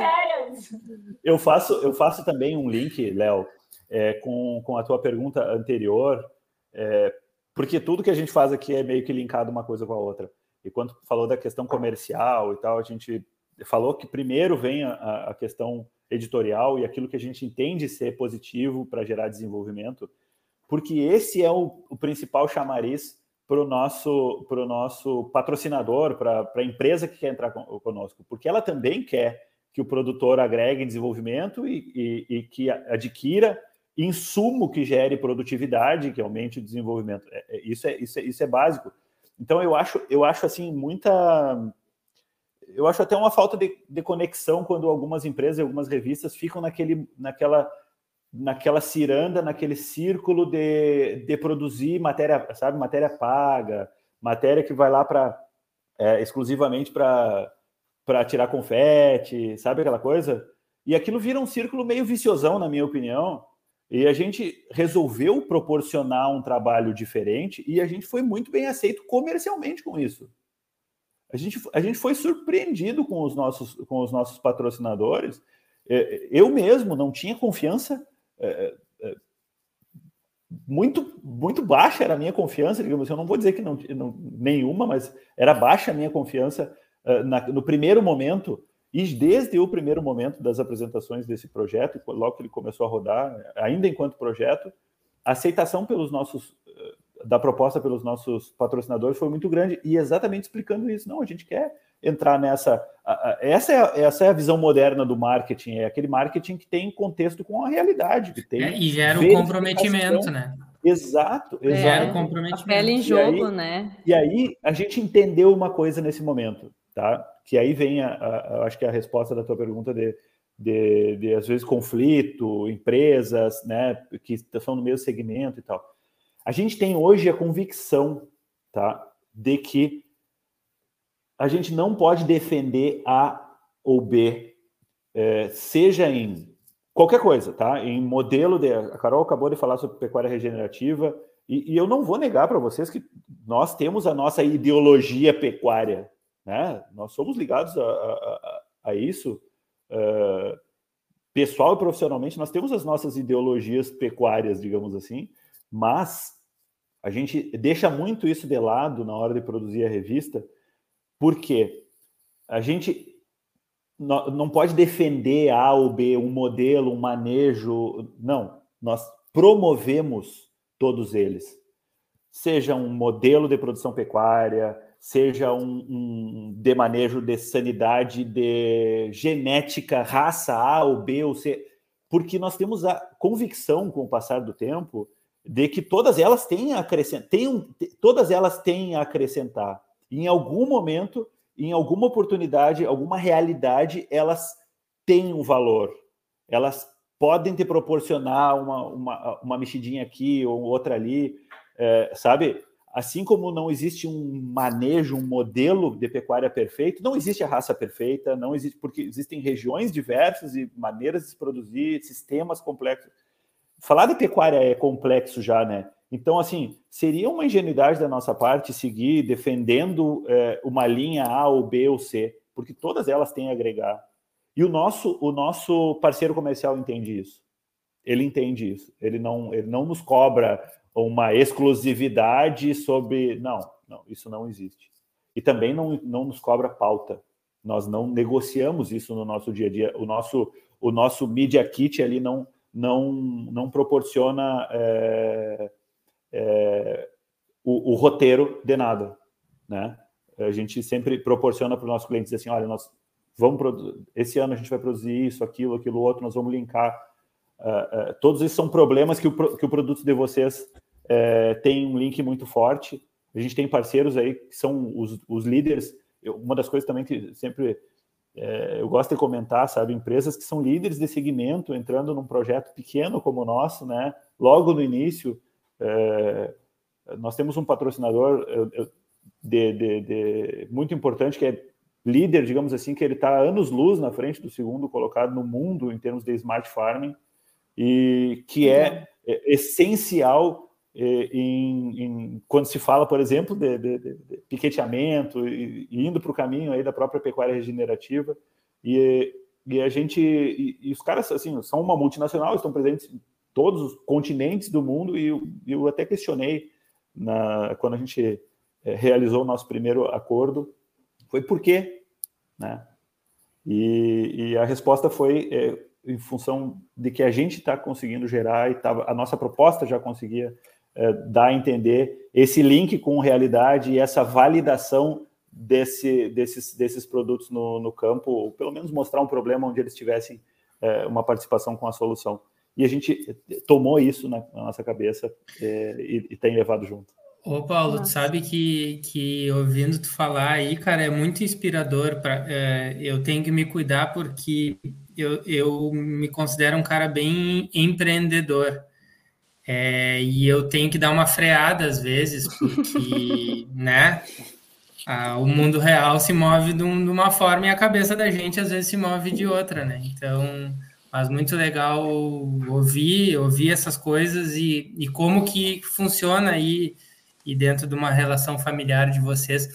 Eu faço, eu faço também um link, Léo, é, com, com a tua pergunta anterior, é, porque tudo que a gente faz aqui é meio que linkado uma coisa com a outra. E quando tu falou da questão comercial e tal, a gente falou que primeiro vem a, a questão editorial e aquilo que a gente entende ser positivo para gerar desenvolvimento, porque esse é o, o principal chamariz para o nosso, pro nosso patrocinador, para a empresa que quer entrar conosco, porque ela também quer que o produtor agregue desenvolvimento e, e, e que adquira insumo que gere produtividade, que aumente o desenvolvimento. É, é, isso, é, isso, é, isso é básico. Então eu acho, eu acho assim muita, eu acho até uma falta de, de conexão quando algumas empresas, algumas revistas ficam naquele, naquela naquela ciranda, naquele círculo de, de produzir matéria, sabe, matéria paga, matéria que vai lá para é, exclusivamente para para tirar confete, sabe aquela coisa? E aquilo vira um círculo meio viciosão, na minha opinião. E a gente resolveu proporcionar um trabalho diferente e a gente foi muito bem aceito comercialmente com isso. A gente, a gente foi surpreendido com os nossos, com os nossos patrocinadores. É, eu mesmo não tinha confiança é, é, muito muito baixa era a minha confiança, digamos assim. Eu não vou dizer que não, não nenhuma, mas era baixa a minha confiança na, no primeiro momento e desde o primeiro momento das apresentações desse projeto, logo que ele começou a rodar, ainda enquanto projeto, a aceitação pelos nossos da proposta pelos nossos patrocinadores foi muito grande e exatamente explicando isso. Não, a gente quer entrar nessa. Essa é, essa é a visão moderna do marketing, é aquele marketing que tem contexto com a realidade. Que tem é, e gera um comprometimento, né? Exato, exato. Gera um comprometimento. A pele em jogo, e aí, né? E aí a gente entendeu uma coisa nesse momento, tá? Que aí vem, a, a, acho que a resposta da tua pergunta de, de, de, às vezes, conflito, empresas, né, que estão no mesmo segmento e tal. A gente tem hoje a convicção, tá, de que a gente não pode defender A ou B, é, seja em qualquer coisa, tá? Em modelo de. A Carol acabou de falar sobre pecuária regenerativa, e, e eu não vou negar para vocês que nós temos a nossa ideologia pecuária, né? Nós somos ligados a, a, a isso. Uh, pessoal e profissionalmente, nós temos as nossas ideologias pecuárias, digamos assim, mas a gente deixa muito isso de lado na hora de produzir a revista, por quê? a gente não pode defender A ou B, um modelo, um manejo. Não, nós promovemos todos eles. Seja um modelo de produção pecuária, seja um, um de manejo de sanidade, de genética, raça A ou B ou C, porque nós temos a convicção com o passar do tempo de que todas elas têm a acrescentar, todas elas têm a acrescentar. Em algum momento em alguma oportunidade, alguma realidade, elas têm um valor. Elas podem te proporcionar uma, uma, uma mexidinha aqui ou outra ali, é, sabe? Assim como não existe um manejo, um modelo de pecuária perfeito, não existe a raça perfeita, não existe, porque existem regiões diversas e maneiras de se produzir, sistemas complexos. Falar de pecuária é complexo já, né? Então, assim, seria uma ingenuidade da nossa parte seguir defendendo é, uma linha A ou B ou C, porque todas elas têm a agregar. E o nosso, o nosso parceiro comercial entende isso. Ele entende isso. Ele não, ele não nos cobra uma exclusividade sobre. Não, não, isso não existe. E também não, não nos cobra pauta. Nós não negociamos isso no nosso dia a dia. O nosso, o nosso Media Kit ali não, não, não proporciona. É, é, o, o, roteiro de nada, né? A gente sempre proporciona para os nossos clientes assim, olha, nós vamos esse ano a gente vai produzir isso, aquilo, aquilo outro, nós vamos linkar. Uh, uh, todos esses são problemas que o, que o produto de vocês uh, tem um link muito forte. A gente tem parceiros aí que são os, os líderes. Eu, uma das coisas também que sempre é, eu gosto de comentar, sabe, empresas que são líderes de segmento entrando num projeto pequeno como o nosso, né? Logo no início, é, nós temos um patrocinador de, de, de, muito importante que é líder, digamos assim, que ele está anos luz na frente do segundo colocado no mundo em termos de smart farming e que é, é essencial em, em, quando se fala, por exemplo, de, de, de piqueteamento e, e indo para o caminho aí da própria pecuária regenerativa e, e a gente e, e, os caras assim são uma multinacional, estão presentes todos os continentes do mundo e eu, eu até questionei na, quando a gente é, realizou o nosso primeiro acordo, foi por quê, né? E, e a resposta foi é, em função de que a gente está conseguindo gerar e tava, a nossa proposta já conseguia é, dar a entender esse link com realidade e essa validação desse, desses, desses produtos no, no campo, ou pelo menos mostrar um problema onde eles tivessem é, uma participação com a solução. E a gente tomou isso na, na nossa cabeça é, e, e, tem levado junto. Ô, Paulo, tu sabe que, que ouvindo tu falar aí, cara, é muito inspirador. Pra, é, eu tenho que me cuidar porque eu, eu me considero um cara bem empreendedor. É, e eu tenho que dar uma freada às vezes, porque, [LAUGHS] né? o mundo real se move de, um, de, uma forma e a cabeça da gente às vezes se move de outra, né? Então, mas muito legal ouvir, ouvir essas coisas e, e como que funciona aí e dentro de uma relação familiar de vocês.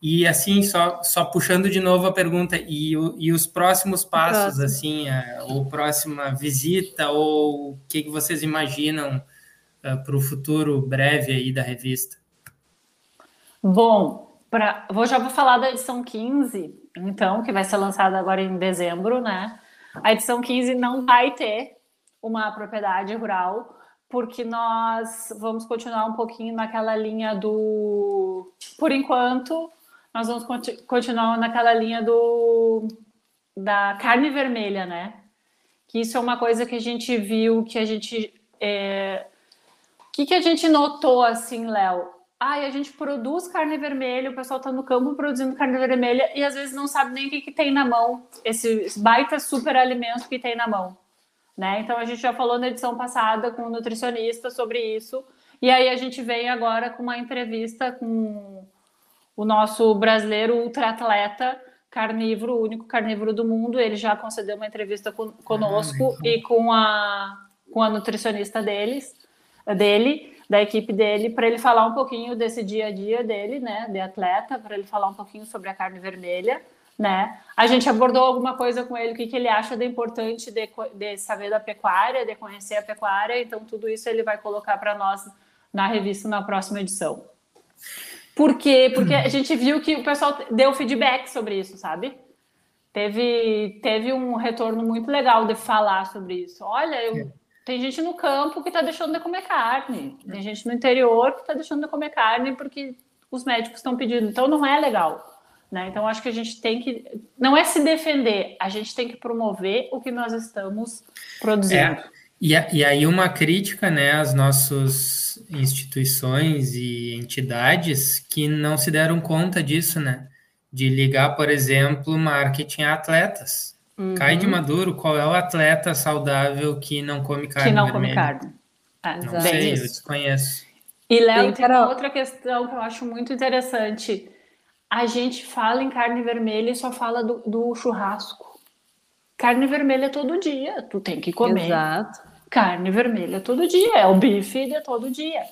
E assim, só, só puxando de novo a pergunta, e, e os próximos passos, Próximo. assim, a, ou próxima visita, ou o que, que vocês imaginam uh, eh, para o futuro breve aí da revista? Bom, pra, vou, já vou falar da edição 15, então, que vai ser lançada agora em dezembro, né? A edição 15 não vai ter uma propriedade rural, porque nós vamos continuar um pouquinho naquela linha do. Por enquanto, nós vamos continuar naquela linha do da carne vermelha, né? Que isso é uma coisa que a gente viu, que a gente. É... O que, que a gente notou assim, Léo? ai, a gente produz carne vermelha, o pessoal está no campo produzindo carne vermelha e às vezes não sabe nem o que, que tem na mão, esse baita super alimento que tem na mão. Né? Então a gente já falou na edição passada com um nutricionista sobre isso. E aí a gente vem agora com uma entrevista com o nosso brasileiro ultraatleta carnívoro, o único carnívoro do mundo. Ele já concedeu uma entrevista conosco ah, e com a, com a nutricionista deles, dele da equipe dele para ele falar um pouquinho desse dia a dia dele, né, de atleta, para ele falar um pouquinho sobre a carne vermelha, né? A gente abordou alguma coisa com ele, o que, que ele acha de importante de, de saber da pecuária, de conhecer a pecuária, então tudo isso ele vai colocar para nós na revista na próxima edição. Por quê? Porque a gente viu que o pessoal deu feedback sobre isso, sabe? Teve, teve um retorno muito legal de falar sobre isso. Olha, eu, é. Tem gente no campo que está deixando de comer carne, tem gente no interior que está deixando de comer carne porque os médicos estão pedindo. Então não é legal. Né? Então, acho que a gente tem que. Não é se defender, a gente tem que promover o que nós estamos produzindo. É, e, e aí, uma crítica né, às nossas instituições e entidades que não se deram conta disso, né? De ligar, por exemplo, marketing a atletas. Uhum. Cai de Maduro, qual é o atleta saudável que não come carne? Que não vermelha? come carne. Ah, não sei, eu desconheço. E, Léo, tem uma outra questão que eu acho muito interessante a gente fala em carne vermelha e só fala do, do churrasco. Carne vermelha é todo dia, tu tem que comer. Exato. Carne vermelha todo dia, é o bife de todo dia.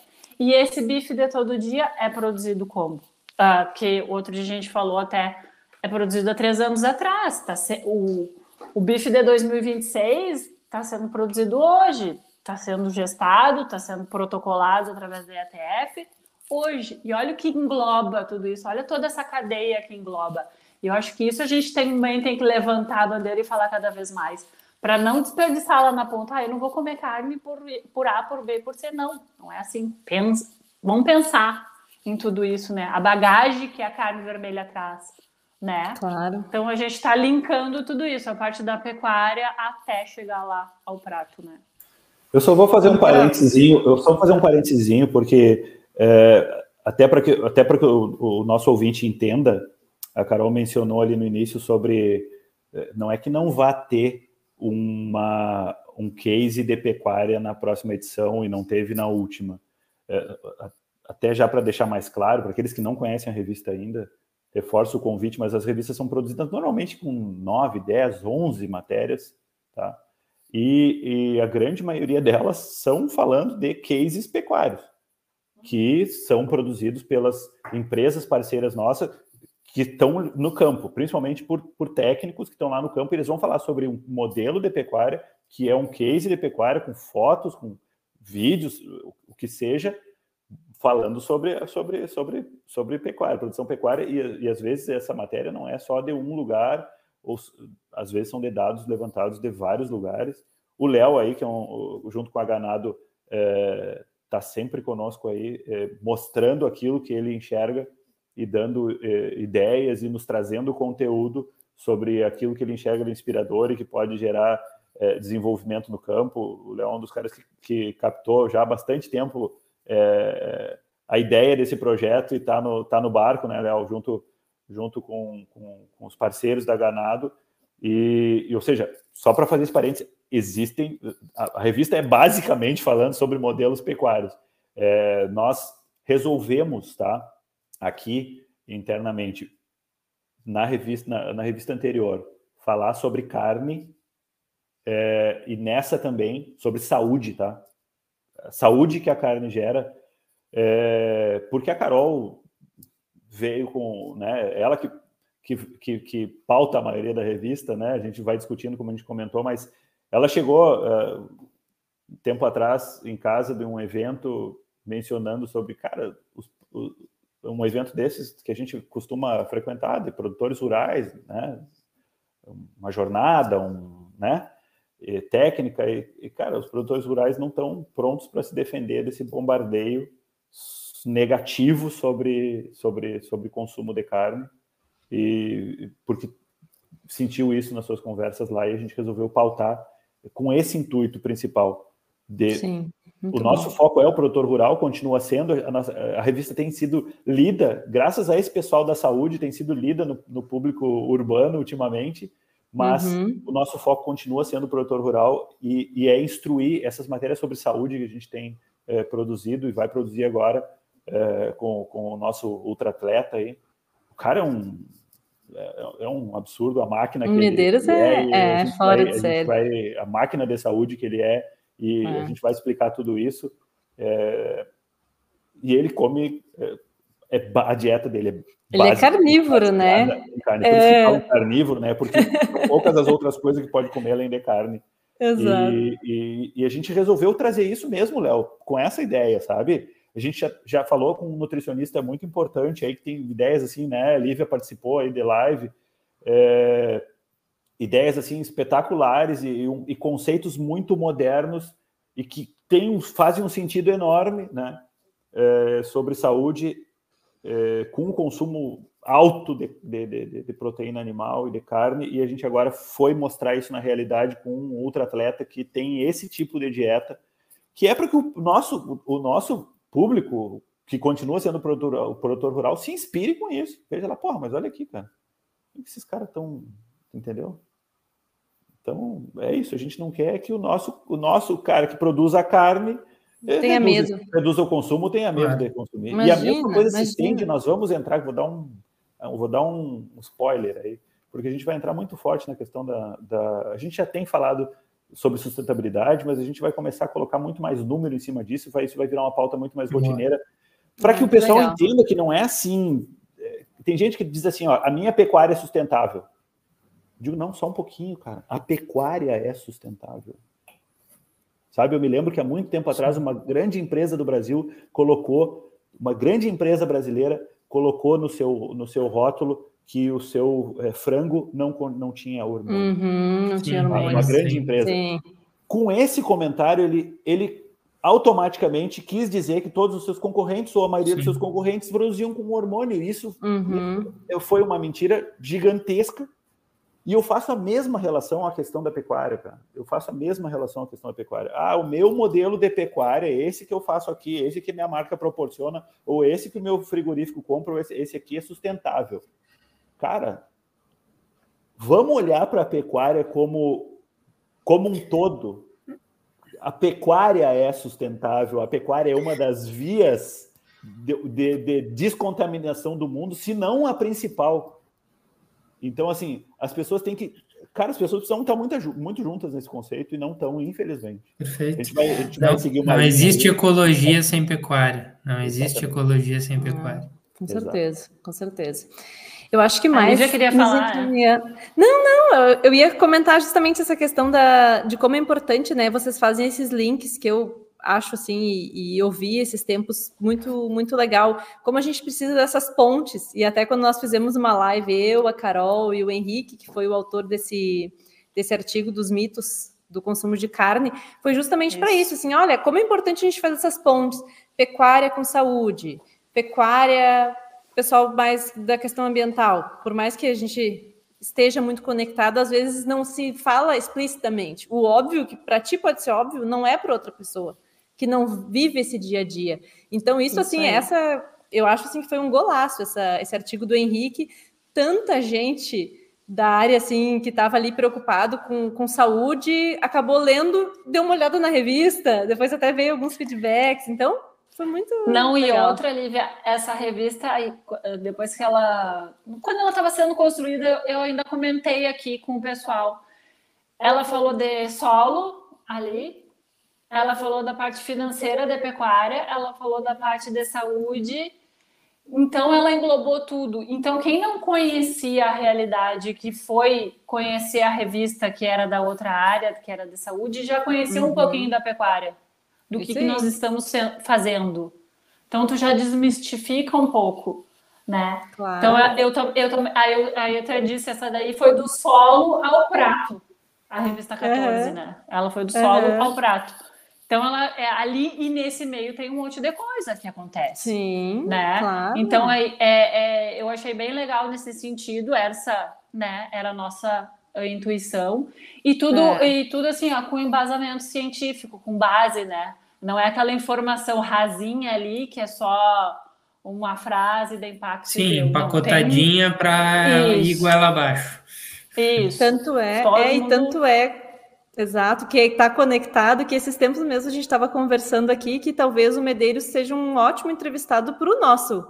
E esse bife de todo dia é produzido como? Uh, que outro dia a gente falou até, é produzido há três anos atrás. Tá se, o, o bife de 2026 está sendo produzido hoje, está sendo gestado, está sendo protocolado através da ETF hoje. E olha o que engloba tudo isso, olha toda essa cadeia que engloba. E eu acho que isso a gente também tem que levantar a bandeira e falar cada vez mais. Para não desperdiçar lá na ponta, ah, eu não vou comer carne por, por A, por B, por C. Não, não é assim. Pensa, vamos pensar em tudo isso, né? A bagagem que a carne vermelha traz, né? Claro. Então a gente está linkando tudo isso, a parte da pecuária até chegar lá ao prato, né? Eu só vou fazer um parênteses, eu só vou fazer um parênteses, porque é, até para que, até que o, o, nosso ouvinte entenda, a Carol mencionou ali no início sobre. É, não é que não vá ter uma, um case de pecuária na próxima edição e não teve na última. É, até já para deixar mais claro, para aqueles que não conhecem a revista ainda, reforço o convite, mas as revistas são produzidas normalmente com 9, 10, 11 matérias, tá? E, e a grande maioria delas são falando de cases pecuários que são produzidos pelas empresas parceiras nossas que estão no campo, principalmente por, por técnicos que estão lá no campo. Eles vão falar sobre um modelo de pecuária, que é um case de pecuária com fotos, com vídeos, o que seja, falando sobre, sobre, sobre, sobre pecuária, produção pecuária. E, e às vezes essa matéria não é só de um lugar, ou às vezes são de dados levantados de vários lugares. O Léo aí, que é um, junto com a Ganado, é, está sempre conosco aí, é, mostrando aquilo que ele enxerga e dando é, ideias e nos trazendo conteúdo sobre aquilo que ele enxerga de inspirador e que pode gerar é, desenvolvimento no campo. O Leão é um dos caras que, que captou já há bastante tempo é, a ideia desse projeto e está no, tá no barco, né, Léo, junto, junto com, com, com, os parceiros da Ganado. E, e ou seja, só para fazer esse parênteses, existem. A, a, revista é basicamente falando sobre modelos pecuários. É, nós resolvemos, tá? Aqui internamente, na revista, na, na revista anterior, falar sobre carne é, e nessa também sobre saúde, tá? Saúde que a carne gera, é, porque a Carol veio com, né? Ela que, que, que, que pauta a maioria da revista, né? A gente vai discutindo, como a gente comentou, mas ela chegou uh, tempo atrás em casa de um evento mencionando sobre, cara, os, um evento desses que a gente costuma frequentar, de produtores rurais, né? Uma jornada, um, né? E técnica e, e, cara, os produtores rurais não estão prontos para se defender desse bombardeio negativo sobre sobre sobre consumo de carne e porque sentiu isso nas suas conversas lá e a gente resolveu pautar com esse intuito principal. De, Sim, o nosso bom. foco é o produtor rural, continua sendo. A, nossa, a, revista tem sido lida, graças a esse pessoal da saúde, tem sido lida no, no público urbano ultimamente, mas uhum. o nosso foco continua sendo o produtor rural e, e, é instruir essas matérias sobre saúde que a gente tem é, produzido e vai produzir agora é, com, com o nosso ultra-atleta aí. O cara é um é, é, um absurdo a máquina que Medeiros ele, ele é, é, é fora vai, de série. Vai, a máquina de saúde que ele é, e é. a gente vai explicar tudo isso. É, e ele come. É, a dieta dele é Ele é carnívoro, né? Carne. Por é... carnívoro, né? Porque [LAUGHS] poucas as outras coisas que pode comer além de carne. Exato. E, e, e a gente resolveu trazer isso mesmo, Léo, com essa ideia, sabe? A gente já, já falou com um nutricionista muito importante aí, que tem ideias assim, né? A Lívia participou aí de live. É, ideias assim espetaculares e, e, conceitos muito modernos e que tem, fazem um sentido enorme né, é, sobre saúde é, com o consumo alto de, de, de, de, proteína animal e de carne, e a gente agora foi mostrar isso na realidade com um outro atleta que tem esse tipo de dieta, que é para que o nosso, o nosso público, que continua sendo produtor, o produtor rural, se inspire com isso. Veja lá, porra, mas olha aqui, cara, o que esses caras estão, entendeu? Então, é isso, a gente não quer que o nosso, o nosso cara que produz a carne tenha medo. Reduz o consumo, tenha medo é. de consumir. Imagina, e a mesma coisa imagina. se estende, nós vamos entrar, vou dar um, vou dar um spoiler aí, porque a gente vai entrar muito forte na questão da, da. A gente já tem falado sobre sustentabilidade, mas a gente vai começar a colocar muito mais número em cima disso, vai, isso vai virar uma pauta muito mais rotineira, para que o pessoal legal. entenda que não é assim. É, tem gente que diz assim, ó, a minha pecuária é sustentável. Digo, não, só um pouquinho, cara. A pecuária é sustentável. Sabe, eu me lembro que há muito tempo atrás uma grande empresa do Brasil colocou, uma grande empresa brasileira colocou no seu, no seu rótulo que o seu é, frango não, não tinha hormônio. Uhum, não tinha hormônio. Uma grande sim. empresa. Sim. Com esse comentário, ele, ele automaticamente quis dizer que todos os seus concorrentes, ou a maioria sim. dos seus concorrentes, produziam com hormônio. Isso uhum. foi uma mentira gigantesca e eu faço a mesma relação à questão da pecuária, cara. Eu faço a mesma relação à questão da pecuária. Ah, o meu modelo de pecuária é esse que eu faço aqui, esse que minha marca proporciona, ou esse que o meu frigorífico compra, ou esse, esse aqui é sustentável. Cara, vamos olhar para a pecuária como, como um todo. A pecuária é sustentável, a pecuária é uma das vias de, de, de descontaminação do mundo, se não a principal. Então, assim, as pessoas têm que. Cara, as pessoas precisam estar muito, muito juntas nesse conceito e não estão, infelizmente. Perfeito. A gente vai, a gente não, vai seguir uma. Não existe ecologia sem pecuária. Não existe Exatamente. ecologia sem pecuária. Ah, com certeza, Exato. com certeza. Eu acho que mais. Eu já queria falar. Não, não, eu ia comentar justamente essa questão da, de como é importante, né? Vocês fazem esses links que eu acho assim, e, e ouvi esses tempos muito, muito legal. Como a gente precisa dessas pontes, e até quando nós fizemos uma live, eu, a Carol e o Henrique, que foi o autor desse, desse artigo dos mitos do consumo de carne, foi justamente para isso, assim, olha, como é importante a gente fazer essas pontes, pecuária com saúde, pecuária, pessoal mais da questão ambiental, por mais que a gente esteja muito conectado, às vezes não se fala explicitamente. O óbvio que para ti pode ser óbvio, não é para outra pessoa que não vive esse dia a dia. Então, isso, isso assim, aí. essa eu acho assim que foi um golaço essa, esse artigo do Henrique. Tanta gente da área assim que estava ali preocupado com, com saúde acabou lendo, deu uma olhada na revista, depois até veio alguns feedbacks. Então, foi muito. Não, legal. e outra, Lívia, essa revista, depois que ela. Quando ela estava sendo construída, eu ainda comentei aqui com o pessoal. Ela falou de solo ali, ela falou da parte financeira da pecuária, ela falou da parte de saúde. Então ela englobou tudo. Então quem não conhecia a realidade, que foi conhecer a revista que era da outra área, que era de saúde, já conhecia uhum. um pouquinho da pecuária, do que, que nós estamos fazendo. Então tu já desmistifica um pouco, né? Claro. Então eu, eu, eu, aí eu, aí eu até disse essa daí foi do solo ao prato. A revista 14, uhum. né? Ela foi do solo uhum. ao prato. Então, ela é ali e nesse meio tem um monte de coisa que acontece. Sim, né? Claro. Então, é, é, eu achei bem legal nesse sentido. Essa, né? Era a nossa intuição e tudo é. e tudo assim, ó, com embasamento científico, com base, né? Não é aquela informação rasinha ali que é só uma frase de impacto. Sim, empacotadinha para ir goela abaixo. Isso. Tanto é, é mundo... e tanto é Exato, que está conectado, que esses tempos mesmo a gente estava conversando aqui que talvez o Medeiros seja um ótimo entrevistado para o nosso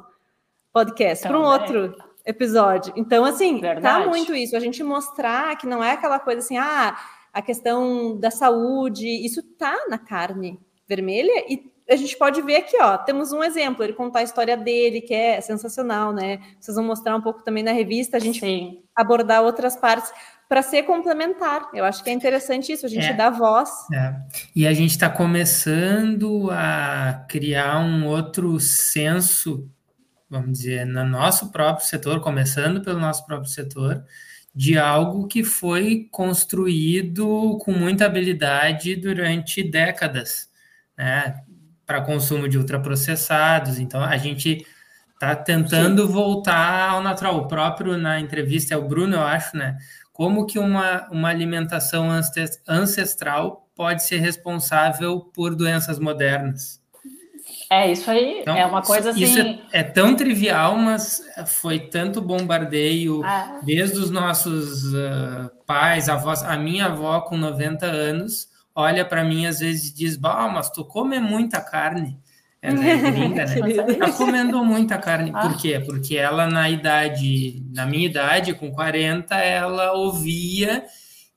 podcast, para um outro episódio. Então, assim, tá Verdade. tá muito isso, a gente mostrar que não é aquela coisa assim, ah, a questão da saúde, isso tá na carne vermelha e a gente pode ver aqui, ó, temos um exemplo, ele contar a história dele, que é sensacional, né? Vocês vão mostrar um pouco também na revista, a gente Sim. abordar outras partes, para ser complementar. Eu acho que é interessante isso, a gente é, dá voz. É. E a gente está começando a criar um outro senso, vamos dizer, no nosso próprio setor, começando pelo nosso próprio setor, de algo que foi construído com muita habilidade durante décadas, né? Para consumo de ultraprocessados. Então, a gente está tentando Sim. voltar ao natural. O próprio na entrevista é o Bruno, eu acho, né? Como que uma, uma alimentação ancestral pode ser responsável por doenças modernas. É, isso aí então, é uma coisa assim... Isso é, é, tão trivial, mas foi tanto bombardeio ah. desde os nossos uh, pais, avós. A minha avó, com 90 anos, olha para mim às vezes e diz, bah, mas tu come muita carne. Ela é gringa, né? Tá comendo muita carne. Ah. Por quê? Porque ela, na idade, na minha idade, com 40, ela ouvia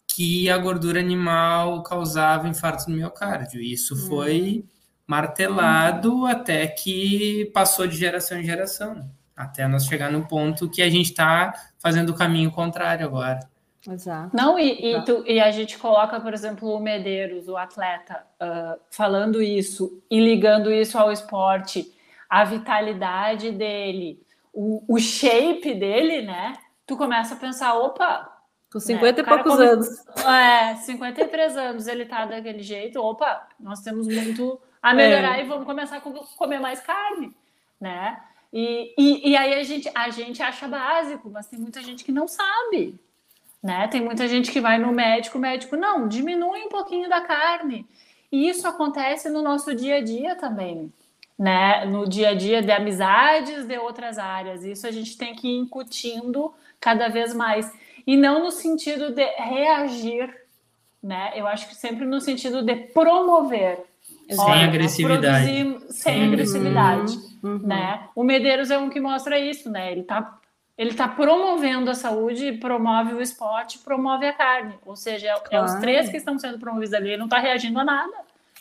que a gordura animal causava infarto no miocárdio. Isso hum. foi martelado hum. até que passou de geração em geração. Até nós chegar no ponto que a gente está fazendo o caminho contrário agora. Exato. Não, e, e, tu, e, a gente coloca, por exemplo, o Medeiros, o atleta, uh, falando isso e ligando isso ao esporte, a vitalidade dele, o, o shape dele, né? Tu começa a pensar, opa, com 50 né? e poucos come... anos. É, 53 anos ele tá daquele jeito. Opa, nós temos muito a melhorar é. e vamos começar a comer mais carne, né? E, e, e, aí a gente, a gente acha básico, mas tem muita gente que não sabe. Né? Tem muita gente que vai no médico, o médico, não, diminui um pouquinho da carne. E isso acontece no nosso dia a dia também, né? No dia a dia de amizades de outras áreas. Isso a gente tem que ir incutindo cada vez mais. E não no sentido de reagir, né? Eu acho que sempre no sentido de promover. Sem Olha, agressividade. Produzir, sem uhum. agressividade, uhum. né? O Medeiros é um que mostra isso, né? Ele tá ele está promovendo a saúde, promove o esporte, promove a carne. Ou seja, é, claro. é os três que estão sendo promovidos ali, ele não está reagindo a nada.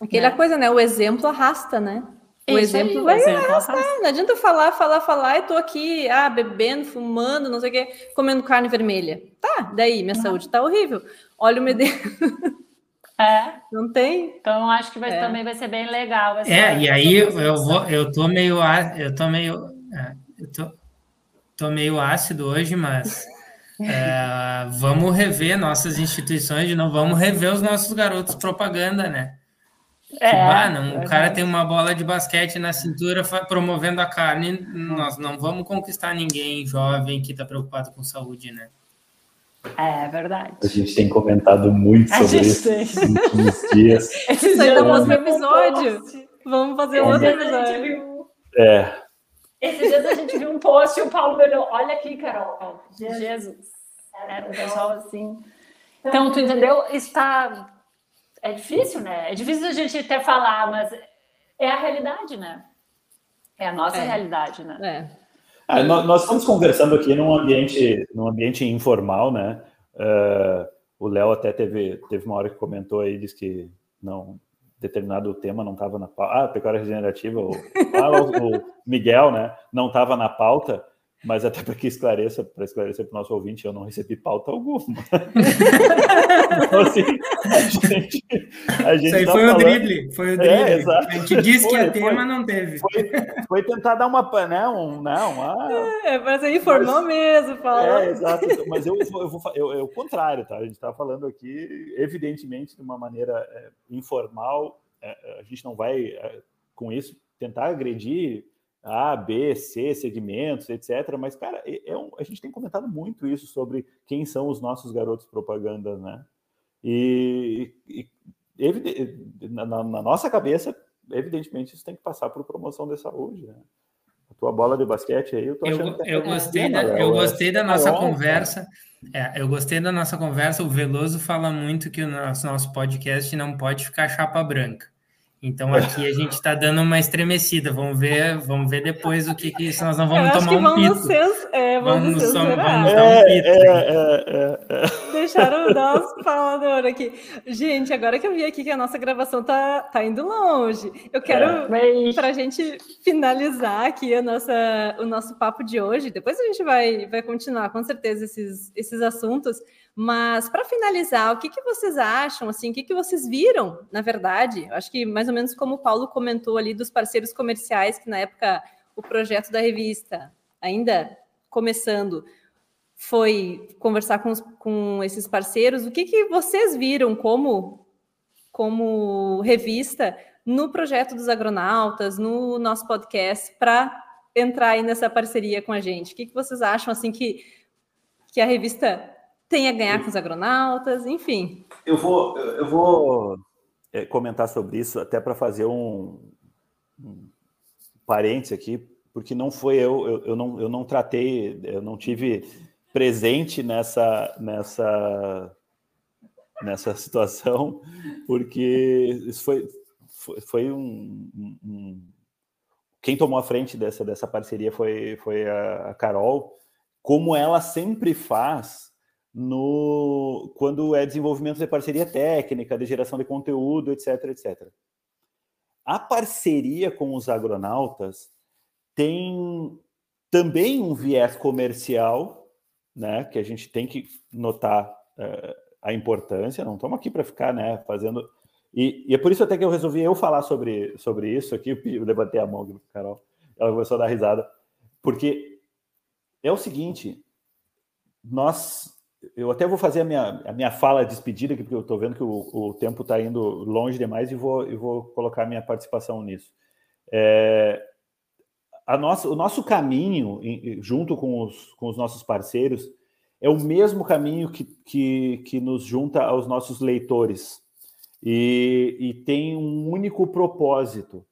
Aquela né? coisa, né? O exemplo arrasta, né? O Isso exemplo aí, vai exemplo arrastar. Arrasta. Não adianta falar, falar, falar, e tô aqui, ah, bebendo, fumando, não sei o quê, comendo carne vermelha. Tá, daí, minha saúde tá horrível. Olha o medeiros. [LAUGHS] É. Não tem? Então acho que vai, é. também vai ser bem legal. É, e aí eu vou, eu tô meio, eu tô meio, é, eu tô, Estou meio ácido hoje, mas é, vamos rever nossas instituições de novo, vamos rever os nossos garotos propaganda, né? É, ah, não, o cara tem uma bola de basquete na cintura promovendo a carne, nós não vamos conquistar ninguém jovem que está preocupado com saúde, né? É verdade. A gente tem comentado muito sobre isso nos últimos dias. Isso aí dá um episódio. Vamos fazer outro episódio. É, esses dias a gente viu um post e o Paulo olhou, olha aqui, Carol. Jesus. Era um pessoal assim. Então, tu entendeu? Está. É difícil, né? É difícil a gente até falar, mas é a realidade, né? É a nossa é. realidade, né? É. Ah, nós, nós, estamos conversando aqui num ambiente, num ambiente informal, né? Uh, o Léo até teve, teve uma hora que comentou aí, disse que não, determinado tema não estava na pauta. Ah, pecuária regenerativa, o, ah, o, Miguel, né? Não estava na pauta, mas até para que esclareça, para esclarecer para o nosso ouvinte, eu não recebi pauta alguma. [LAUGHS] então, assim, a gente. A gente Isso aí tá foi falando... o drible, foi o é, drible. É. A gente disse que ia ter, mas não teve. Foi, foi, tentar dar uma. Né, um, não, ah, é, para ser informal mas, mesmo, fala. É, exato. Mas eu, eu vou eu, eu, o contrário, tá? A gente está falando aqui, evidentemente, de uma maneira é, informal. É, a gente não vai, é, com isso, tentar agredir a, B, C, segmentos, etc. Mas, cara, é, é um, a gente tem comentado muito isso sobre quem são os nossos garotos propaganda, né? E, e na, na, nossa cabeça, evidentemente, isso tem que passar por promoção de saúde, né? A tua bola de basquete aí, eu tô achando eu, que eu gostei da, eu gostei da nossa conversa. É, eu gostei da nossa conversa. O Veloso fala muito que o nosso, nosso podcast não pode ficar chapa branca. Então aqui a gente está dando uma estremecida. Vamos ver, vamos ver depois o que, que isso nós não vamos tomar um pito. É, vamos, vamos, vamos dar um pito. É, é, é, Deixaram o nosso falador aqui. Gente, agora que eu vi aqui que a nossa gravação tá, tá indo longe, eu quero é. para a gente finalizar aqui a nossa, o nosso papo de hoje. Depois a gente vai, vai continuar com certeza esses, esses assuntos. Mas para finalizar, o que, que vocês acham? Assim, o que, que vocês viram, na verdade? Eu acho que mais ou menos como o Paulo comentou ali dos parceiros comerciais, que na época o projeto da revista, ainda começando, foi conversar com, os, com esses parceiros. O que, que vocês viram como, como revista no projeto dos agronautas, no nosso podcast, para entrar aí nessa parceria com a gente? O que, que vocês acham assim que, que a revista tem a ganhar com os agronautas, enfim. Eu vou, eu vou é, comentar sobre isso até para fazer um, um parênteses aqui, porque não foi eu, eu, eu, não, eu não tratei, eu não tive presente nessa, nessa, nessa [LAUGHS] situação, porque isso foi, foi, foi um, um, Quem tomou a frente dessa, dessa parceria foi, foi a, a Carol, como ela sempre faz no quando é desenvolvimento de parceria técnica, de geração de conteúdo, etc, etc. A parceria com os agronautas tem também um viés comercial, né, que a gente tem que notar uh, a importância. Não estamos aqui para ficar, né, fazendo e, e, é por isso até que eu resolvi eu falar sobre, sobre isso aqui. Eu levantei a mão, Carol. Ela começou a dar risada, porque é o seguinte: nós eu até vou fazer a minha, a minha fala de despedida, porque eu estou vendo que o, o tempo está indo longe demais e vou, e vou colocar minha participação nisso. É, a nossa, o nosso caminho, junto com os, com os nossos parceiros, é o mesmo caminho que, que, que nos junta aos nossos leitores e, e tem um único propósito.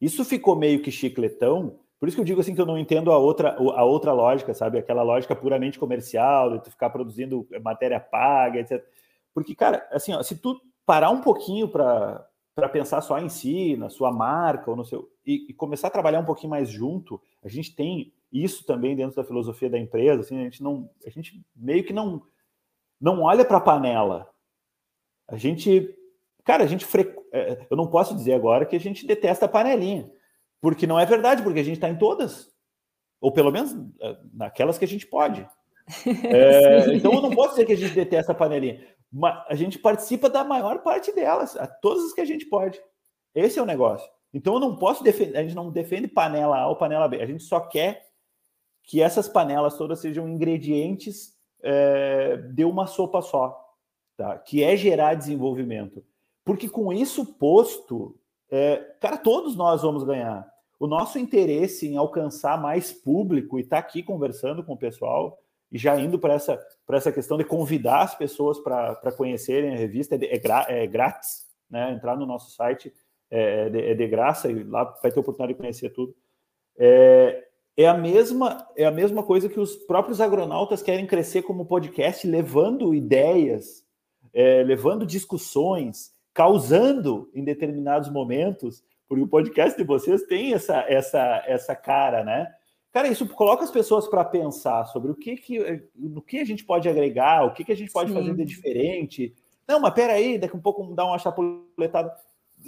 Isso ficou meio que chicletão, por isso que eu digo assim que eu não entendo a outra, a outra lógica, sabe? Aquela lógica puramente comercial, de tu ficar produzindo matéria paga, etc. Porque, cara, assim, ó, se tu parar um pouquinho para pensar só em si, na sua marca, ou no seu. E, e, começar a trabalhar um pouquinho mais junto, a gente tem isso também dentro da filosofia da empresa, assim, a gente não. A gente meio que não, não olha para a panela. A gente. Cara, a gente. Fre... É, eu não posso dizer agora que a gente detesta a panelinha porque não é verdade, porque a gente está em todas. Ou pelo menos eh, naquelas que a gente pode. [LAUGHS] É, então eu não posso dizer que a gente detesta a panelinha. Mas a gente participa da maior parte delas, a todas as que a gente pode. Esse é o negócio. Então eu não posso defender, a gente não defende panela A ou panela B. A gente só quer que essas panelas todas sejam ingredientes é, de uma sopa só, tá? que é gerar desenvolvimento. Porque com isso posto, é, cara, todos nós vamos ganhar. O nosso interesse em alcançar mais público e estar tá aqui conversando com o pessoal e já indo para essa, essa questão de convidar as pessoas para conhecerem a revista é, é, é, grátis, né? Entrar no nosso site é, é, de, é, de, graça e lá vai ter oportunidade de conhecer tudo. É, é, a mesma, é a mesma coisa que os próprios agronautas querem crescer como podcast, levando ideias, é, levando discussões, causando em determinados momentos, porque o podcast de vocês tem essa, essa, essa cara, né? Cara, isso coloca as pessoas para pensar sobre o que, que, no que a gente pode agregar, o que, que a gente pode Sim. fazer de diferente. Não, mas peraí, daqui a um pouco dá uma chapuletada.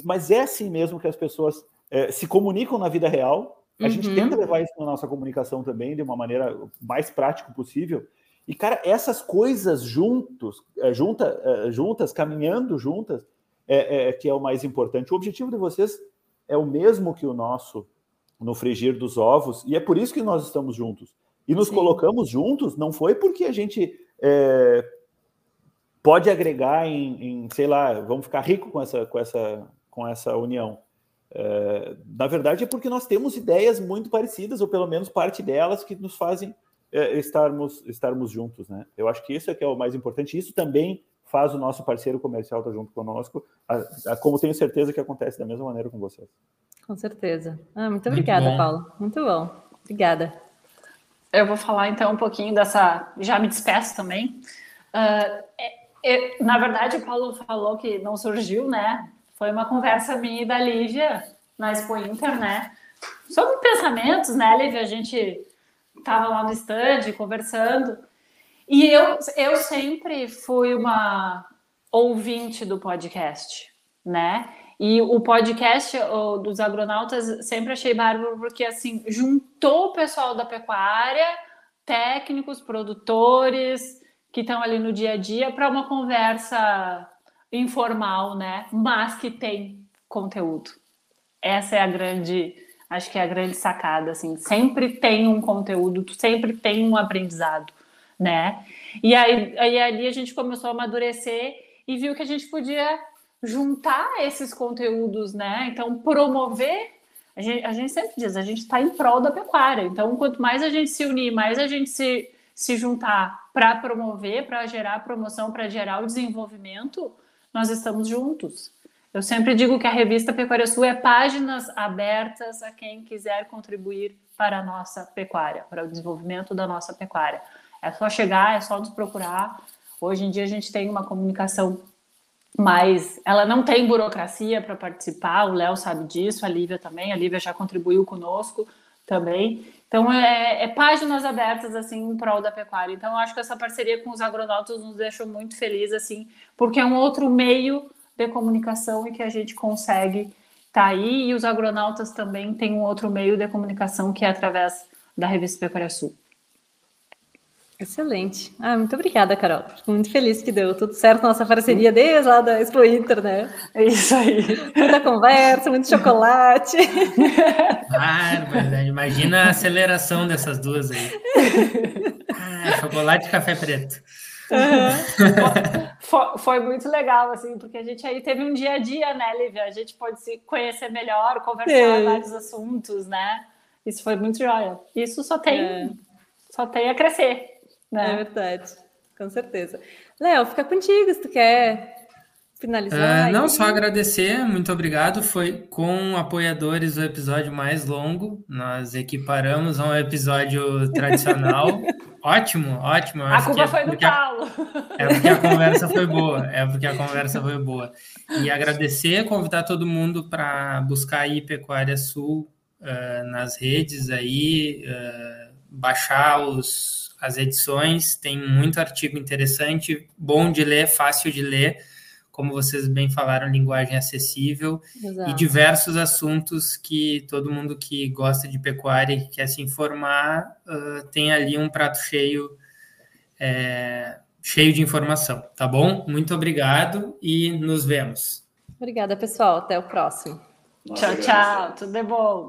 Mas é assim mesmo que as pessoas é, se comunicam na vida real. A uhum. gente tenta levar isso na nossa comunicação também, de uma maneira mais prática possível. E, cara, essas coisas juntos, é, junta, é, juntas, caminhando juntas, é, é, que é o mais importante. O objetivo de vocês é o mesmo que o nosso no frigir dos ovos, e é por isso que nós estamos juntos. E nos Sim. colocamos juntos não foi porque a gente é, pode agregar em, em, sei lá, vamos ficar rico com essa, com essa, com essa união. É, na verdade, é porque nós temos ideias muito parecidas, ou pelo menos parte delas, que nos fazem é, estarmos, estarmos juntos. Né? Eu acho que isso é que é o mais importante. Isso também faz o nosso parceiro comercial estar junto conosco, a, a, como tenho certeza que acontece da mesma maneira com vocês. Com certeza. Ah, muito obrigada, muito Paulo. Muito bom. Obrigada. Eu vou falar então um pouquinho dessa. Já me despeço também. Uh, é, é, na verdade, o Paulo falou que não surgiu, né? Foi uma conversa minha e da Lívia na Expo Inter, né? Sobre pensamentos, né, Lívia? A gente estava lá no stand conversando. E eu, eu sempre fui uma ouvinte do podcast, né? E o podcast o, dos agronautas sempre achei bárbaro porque assim juntou o pessoal da pecuária, técnicos, produtores que estão ali no dia a dia para uma conversa informal, né? Mas que tem conteúdo. Essa é a grande, acho que é a grande sacada, assim. Sempre tem um conteúdo, sempre tem um aprendizado, né? E aí, aí ali a gente começou a amadurecer e viu que a gente podia juntar esses conteúdos, né? Então, promover. A gente, a gente sempre diz, a gente está em prol da pecuária. Então, quanto mais a gente se unir, mais a gente se, se juntar para promover, para gerar promoção, para gerar o desenvolvimento, nós estamos juntos. Eu sempre digo que a revista Pecuária Sul é páginas abertas a quem quiser contribuir para a nossa pecuária, para o desenvolvimento da nossa pecuária. É só chegar, é só nos procurar. Hoje em dia a gente tem uma comunicação mais. Ela não tem burocracia para participar, o Léo sabe disso, a Lívia também, a Lívia já contribuiu conosco também. Então, é, é, páginas abertas, assim, em prol da pecuária. Então, eu acho que essa parceria com os agronautas nos deixou muito felizes, assim, porque é um outro meio de comunicação e que a gente consegue estar tá aí. E os agronautas também têm um outro meio de comunicação que é através da Revista Pecuária Sul. Excelente. Ah, muito obrigada, Carol. Fico muito feliz que deu tudo certo nossa parceria desde lá da Expo Inter, né? É isso aí. Muita conversa, muito chocolate. Ah. Imagina a aceleração dessas duas aí. [LAUGHS] Ah, chocolate e café preto. Uhum. [LAUGHS] Foi, foi, muito legal, assim, porque a gente aí teve um dia a dia, né, Lívia? A gente pode se conhecer melhor, conversar é. vários assuntos, né? Isso foi muito joia. Isso só tem, é. só tem a crescer. Né? É verdade, com certeza. Léo, fica contigo se tu quer finalizar. Uh, não, só agradecer, muito obrigado. Foi com apoiadores o episódio mais longo. Nós equiparamos a um episódio tradicional. [LAUGHS] ótimo, ótimo. A culpa é foi do Paulo. É porque a [LAUGHS] conversa foi boa. É porque a conversa foi boa. E agradecer, convidar todo mundo para buscar aí Pecuária Sul uh, nas redes aí, uh, baixar os as edições, tem muito artigo interessante, bom de ler, fácil de ler, como vocês bem falaram, linguagem acessível Exato. e diversos assuntos que todo mundo que gosta de pecuária e quer se informar uh, tem ali um prato cheio é, cheio de informação, tá bom? Muito obrigado e nos vemos. Obrigada, pessoal. Até o próximo. Tchau, tchau. Tudo é bom.